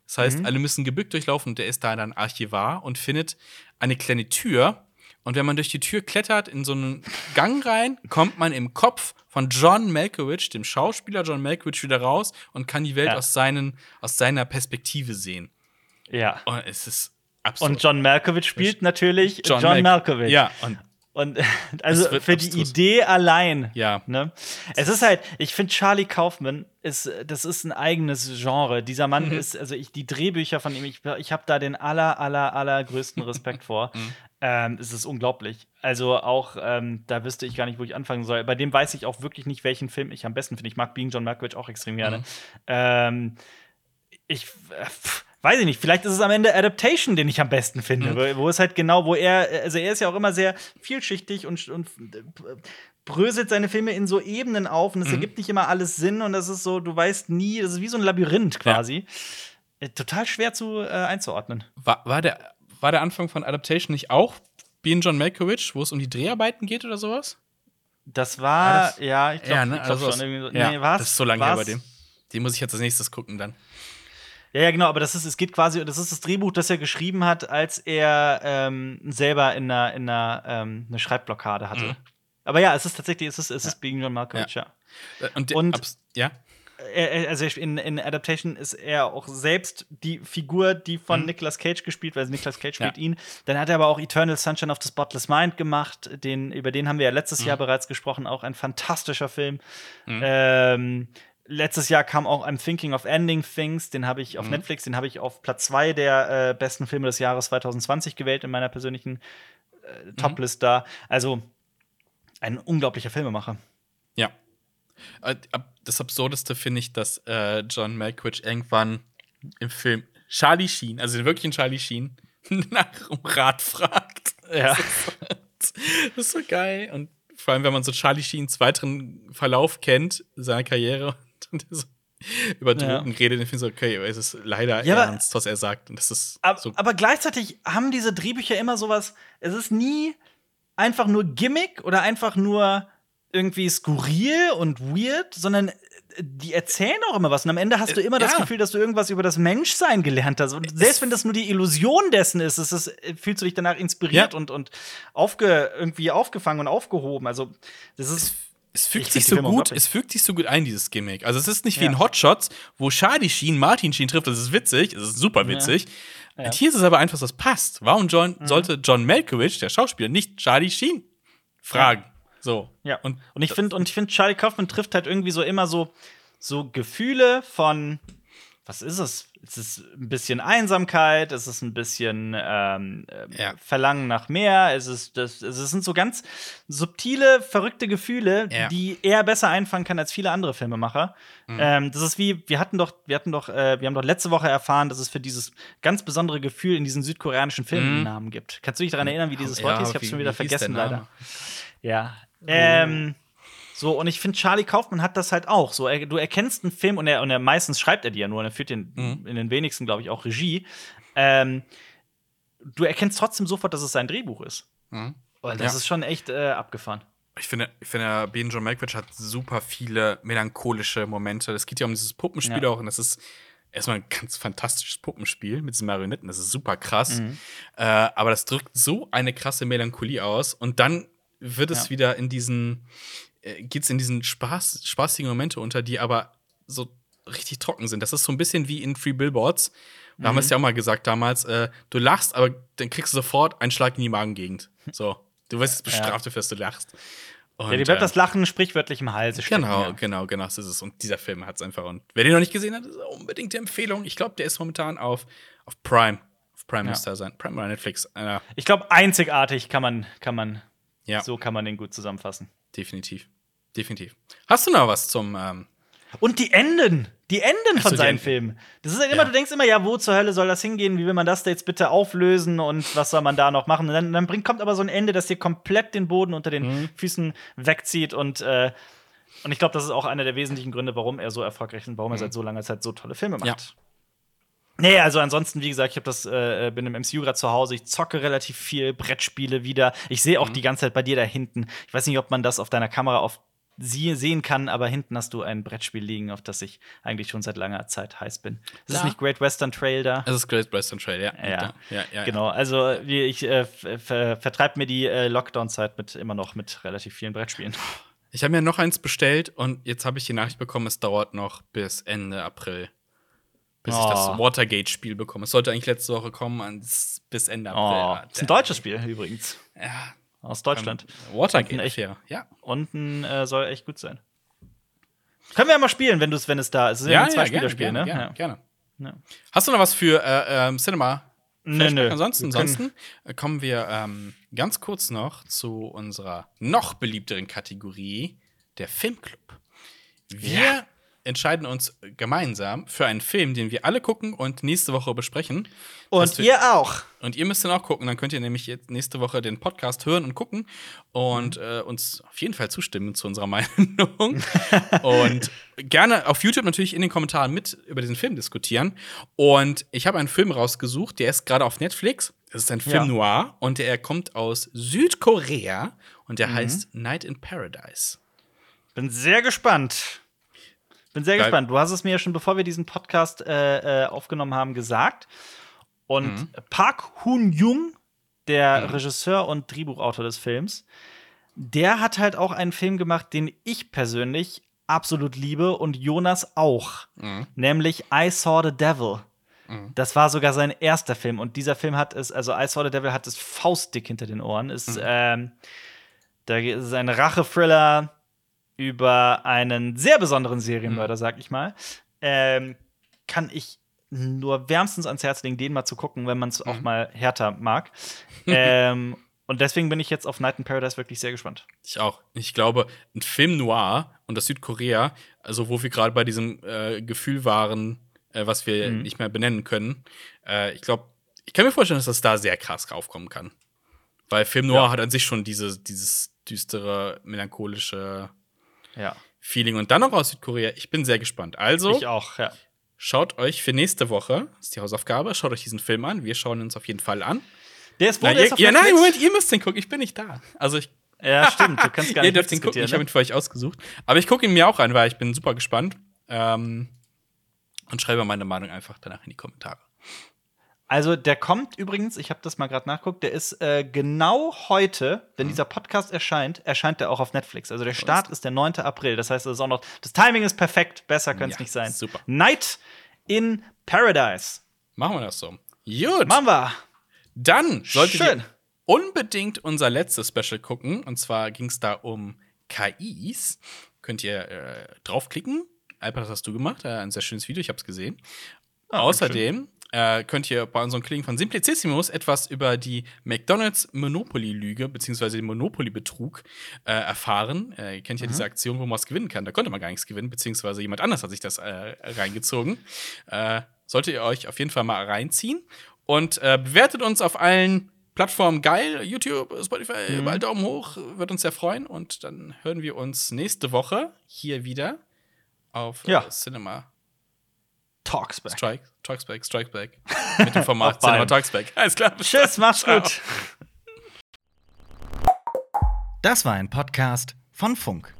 Das heißt, Mhm. alle müssen gebückt durchlaufen und der ist da dann Archivar und findet eine kleine Tür. Und wenn man durch die Tür klettert in so einen Gang rein, kommt man im Kopf von John Malkovich, dem Schauspieler John Malkovich, wieder raus und kann die Welt Ja. aus, seinen, aus seiner Perspektive sehen. Ja. Und es ist absolut. Und John Malkovich spielt natürlich John, Malk- Malkovich. Ja, und Und also für die abstrus. Idee allein. ja. Ne? Es ist halt, ich finde Charlie Kaufman ist, das ist ein eigenes Genre. Dieser Mann Mhm. ist, also ich die Drehbücher von ihm, ich, ich habe da den aller, aller, allergrößten Respekt vor. Mhm. Ähm, es ist unglaublich. Also auch, ähm, da wüsste ich gar nicht, wo ich anfangen soll. Bei dem weiß ich auch wirklich nicht, welchen Film ich am besten finde. Ich mag Being John Malkovich auch extrem gerne. Mhm. Ähm, ich äh, pff, weiß ich nicht, vielleicht ist es am Ende Adaptation, den ich am besten finde, Mhm. wo, es halt genau, wo er, also er ist ja auch immer sehr vielschichtig und, und äh, bröselt seine Filme in so Ebenen auf und es Mhm. ergibt nicht immer alles Sinn und das ist so, du weißt nie, das ist wie so ein Labyrinth quasi. Äh, Total schwer zu äh, einzuordnen. War, war, der, war der Anfang von Adaptation nicht auch Being John Malkovich, wo es um die Dreharbeiten geht oder sowas? Das war, Ja, das- ja, ich glaube ja, ne? glaub Also schon. Irgendwie so. ja, nee, war's, das ist so lange her bei dem. Den muss ich jetzt als nächstes gucken dann. Ja, ja, genau, aber das ist, es geht quasi, das ist das Drehbuch, das er geschrieben hat, als er ähm, selber in einer, in einer ähm, eine Schreibblockade hatte. Mhm. Aber ja, es ist tatsächlich, es ist, es ist Being John Malkovich, ja. Äh, Und, der- Und- ja? Er, also in, in Adaptation ist er auch selbst die Figur, die von Mhm. Nicolas Cage gespielt, weil Nicolas Cage spielt Ja. ihn. Dann hat er aber auch Eternal Sunshine of the Spotless Mind gemacht, den, über den haben wir ja letztes Mhm. Jahr bereits gesprochen, auch ein fantastischer Film. Ähm, letztes Jahr kam auch I'm Thinking of Ending Things, den habe ich auf Mhm. Netflix, den habe ich auf Platz zwei der äh, besten Filme des Jahres 2020 gewählt in meiner persönlichen äh, Mhm. Toplist da. Also ein unglaublicher Filmemacher. Ja. Äh, Das Absurdeste finde ich, dass äh, John Malkovich irgendwann im Film Charlie Sheen, also den wirklichen Charlie Sheen, nach um Rat fragt. Ja. Das ist so geil. Und vor allem, wenn man so Charlie Sheens weiteren Verlauf kennt, seiner Karriere, und er so über Ja. Redet, finde ich so, okay, es ist leider Ja, aber- ernst, was er sagt. Und das ist Aber, so. aber gleichzeitig haben diese Drehbücher immer sowas, es ist nie einfach nur Gimmick oder einfach nur irgendwie skurril und weird, sondern äh, die erzählen auch immer was. Und am Ende hast du immer das ja. Gefühl, dass du irgendwas über das Menschsein gelernt hast. Und selbst wenn das nur die Illusion dessen ist, ist es, äh, fühlst du dich danach inspiriert Ja. und, und aufge, irgendwie aufgefangen und aufgehoben. Also, das ist. Es fügt Ich sich so gut, es fügt sich so gut ein, dieses Gimmick. Also es ist nicht wie Ja. in Hotshots, wo Charlie Sheen Martin Sheen trifft, das ist witzig, es ist super witzig. Ja. Und hier ist es aber einfach, das passt. Warum John, sollte John Malkovich, der Schauspieler, nicht Charlie Sheen fragen? So. Ja. Und Und ich finde, und ich finde, Charlie Kaufman trifft halt irgendwie so immer so, so Gefühle von, was ist es? Es ist ein bisschen Einsamkeit, es ist ein bisschen ähm, ähm, Ja. Verlangen nach mehr, es ist, das, es sind so ganz subtile, verrückte Gefühle, Ja. die er besser einfangen kann als viele andere Filmemacher. Mhm. Ähm, das ist wie, wir hatten doch, wir hatten doch, äh, wir haben doch letzte Woche erfahren, dass es für dieses ganz besondere Gefühl in diesen südkoreanischen Filmen einen Mhm. Namen gibt. Kannst du dich daran erinnern, wie dieses Ja, Wort hieß? Ich wie- hab's schon wie wieder hieß der vergessen, leider. Ja. Ähm, so, und ich finde, Charlie Kaufmann hat das halt auch. So, er, du erkennst einen Film und er, und er meistens schreibt er die ja nur und er führt den, Mhm. in den wenigsten, glaube ich, auch Regie. Ähm, du erkennst trotzdem sofort, dass es sein Drehbuch ist. Mhm. Und das Ja. ist schon echt äh, abgefahren. Ich finde, ich finde, Ben John Malkovich hat super viele melancholische Momente. Es geht ja um dieses Puppenspiel Ja. auch und das ist erstmal ein ganz fantastisches Puppenspiel mit diesen Marionetten. Das ist super krass. Mhm. Äh, aber das drückt so eine krasse Melancholie aus und dann wird es Ja. wieder in diesen, äh, geht's in diesen Spaß, spaßigen Momente unter, die aber so richtig trocken sind. Das ist so ein bisschen wie in Free Billboards. Da haben wir es ja auch mal gesagt damals. Äh, du lachst, aber dann kriegst du sofort einen Schlag in die Magengegend. So. Du wirst jetzt bestraft dafür, dass du lachst. Und, ja, dir bleibt äh, das Lachen sprichwörtlich im Halse stecken. Genau, ja. genau, genau, das ist es. Und dieser Film hat es einfach. Und wer den noch nicht gesehen hat, ist unbedingt die Empfehlung. Ich glaube, der ist momentan auf, auf Prime. Auf Prime Ja. müsste er sein. Prime oder Netflix. Äh, Ich glaube, einzigartig kann man, kann man, ja, so kann man den gut zusammenfassen. definitiv. Definitiv. Hast du noch was zum. Ähm, Und die Enden, die Enden von seinen. Filmen. Das ist halt immer, Ja. du denkst immer, ja, wo zur Hölle soll das hingehen? Wie will man das da jetzt bitte auflösen und was soll man da noch machen? Und dann, dann bringt, kommt aber so ein Ende, das dir komplett den Boden unter den Mhm. Füßen wegzieht und äh, und ich glaube, das ist auch einer der wesentlichen Gründe, warum er so erfolgreich ist und warum er seit so langer Zeit so tolle Filme macht. Mhm. Ja. Nee, also ansonsten, wie gesagt, ich habe das, äh, bin im MCU gerade zu Hause, ich zocke relativ viel Brettspiele wieder. Ich sehe Mhm. auch die ganze Zeit bei dir da hinten. Ich weiß nicht, ob man das auf deiner Kamera auf sie sehen kann, aber hinten hast du ein Brettspiel liegen, auf das ich eigentlich schon seit langer Zeit heiß bin. Ist es nicht Great Western Trail da? es ist Great Western Trail, ja. Ja. ja, ja, Genau, also wie ich äh, ver ver vertreibe mir die äh, Lockdown-Zeit mit immer noch mit relativ vielen Brettspielen. Ich habe mir noch eins bestellt und jetzt habe ich die Nachricht bekommen, es dauert noch bis Ende April. Bis ich Oh. das Watergate-Spiel bekomme. Es sollte eigentlich letzte Woche kommen, bis Ende April. Oh, Ja, ist ein deutsches Spiel übrigens. Ja, Aus Deutschland. Watergate, Echt? ja. Ja, Und äh, soll echt gut sein. Können wir ja mal spielen, wenn, wenn es da ist. Es ist ja, ein gerne, Zwei-Spieler-Spiel, gerne, ne? gerne, Ja. gerne. Ja. Hast du noch was für äh, ähm, Cinema Nö, nö. Ansonsten, ansonsten kommen wir ähm, ganz kurz noch zu unserer noch beliebteren Kategorie, der Filmclub. Wir Ja. Entscheiden uns gemeinsam für einen Film, den wir alle gucken und nächste Woche besprechen. Und wir- ihr auch. Und ihr müsst dann auch gucken, dann könnt ihr nämlich jetzt nächste Woche den Podcast hören und gucken und äh, uns auf jeden Fall zustimmen zu unserer Meinung. und gerne auf YouTube natürlich in den Kommentaren mit über diesen Film diskutieren. Und ich habe einen Film rausgesucht, der ist gerade auf Netflix. Es ist ein Film Ja. noir und der kommt aus Südkorea und der heißt Night in Paradise. Bin sehr gespannt. Bin sehr Geil. gespannt. Du hast es mir ja schon, bevor wir diesen Podcast äh, äh, aufgenommen haben, gesagt. Und Mhm. Park Hoon-jung, der Regisseur und Drehbuchautor des Films, der hat halt auch einen Film gemacht, den ich persönlich absolut liebe und Jonas auch. Mhm. Nämlich I Saw the Devil. Das war sogar sein erster Film. Und dieser Film hat es, also I Saw the Devil hat es faustdick hinter den Ohren. Ist, ähm, da ist es ein Rache-Thriller über einen sehr besonderen Serienmörder, sag ich mal. Ähm, kann ich nur wärmstens ans Herz legen, den mal zu gucken, wenn man es auch mal härter mag. ähm, und deswegen bin ich jetzt auf Night in Paradise wirklich sehr gespannt. Ich auch. Ich glaube, ein Film noir und das Südkorea, also wo wir gerade bei diesem äh, Gefühl waren, äh, was wir Mhm. nicht mehr benennen können, äh, ich glaube, ich kann mir vorstellen, dass das da sehr krass raufkommen kann. Weil Film noir Ja. hat an sich schon diese, dieses düstere, melancholische Ja. Feeling. Und dann noch aus Südkorea. Ich bin sehr gespannt. Also, Ich auch, ja. schaut euch für nächste Woche, das ist die Hausaufgabe, schaut euch diesen Film an. Wir schauen uns auf jeden Fall an. Der ist wo? Na, Der ihr, ist auf ja, nein? Moment, ihr müsst den gucken. Ich bin nicht da. Also, ich Ja, stimmt. Du kannst gar Ihr nicht dürft ihn gucken, mitdiskutieren, ich habe ne? ihn für euch ausgesucht. Aber ich gucke ihn mir auch an, weil ich bin super gespannt. Ähm, und schreibe meine Meinung einfach danach in die Kommentare. Also, der kommt übrigens, ich habe das mal gerade nachguckt, der ist äh, genau heute, Mhm. wenn dieser Podcast erscheint, erscheint der auch auf Netflix. Also, der Start ist der 9. April. Das heißt, es ist auch noch, das Timing ist perfekt. Besser könnte es Ja, nicht sein. super. Night in Paradise. Machen wir das so. Gut, Machen wir. dann solltet Schön. ihr unbedingt unser letztes Special gucken. Und zwar ging es da um KIs. Könnt ihr äh, draufklicken. Alper, das hast du gemacht. Äh, ein sehr schönes Video, ich habe es gesehen. Ah, Außerdem äh, könnt ihr bei unseren Kollegen von Simplicissimus etwas über die McDonalds Monopoly-Lüge bzw. den Monopoly-Betrug äh, erfahren. Äh, ihr kennt ja diese Aktion, wo man was gewinnen kann. Da konnte man gar nichts gewinnen, beziehungsweise jemand anders hat sich das äh, reingezogen. Äh, solltet ihr euch auf jeden Fall mal reinziehen. Und äh, bewertet uns auf allen Plattformen geil. YouTube, Spotify, überall Daumen hoch. Wird uns sehr freuen. Und dann hören wir uns nächste Woche hier wieder auf Ja. Cinema Talks back. Strike, Strikes Back, Strikes Back. Mit dem Format. Cinema Strikes Back. Alles klar. bis Tschüss, dann. macht's Ciao. gut. Das war ein Podcast von Funk.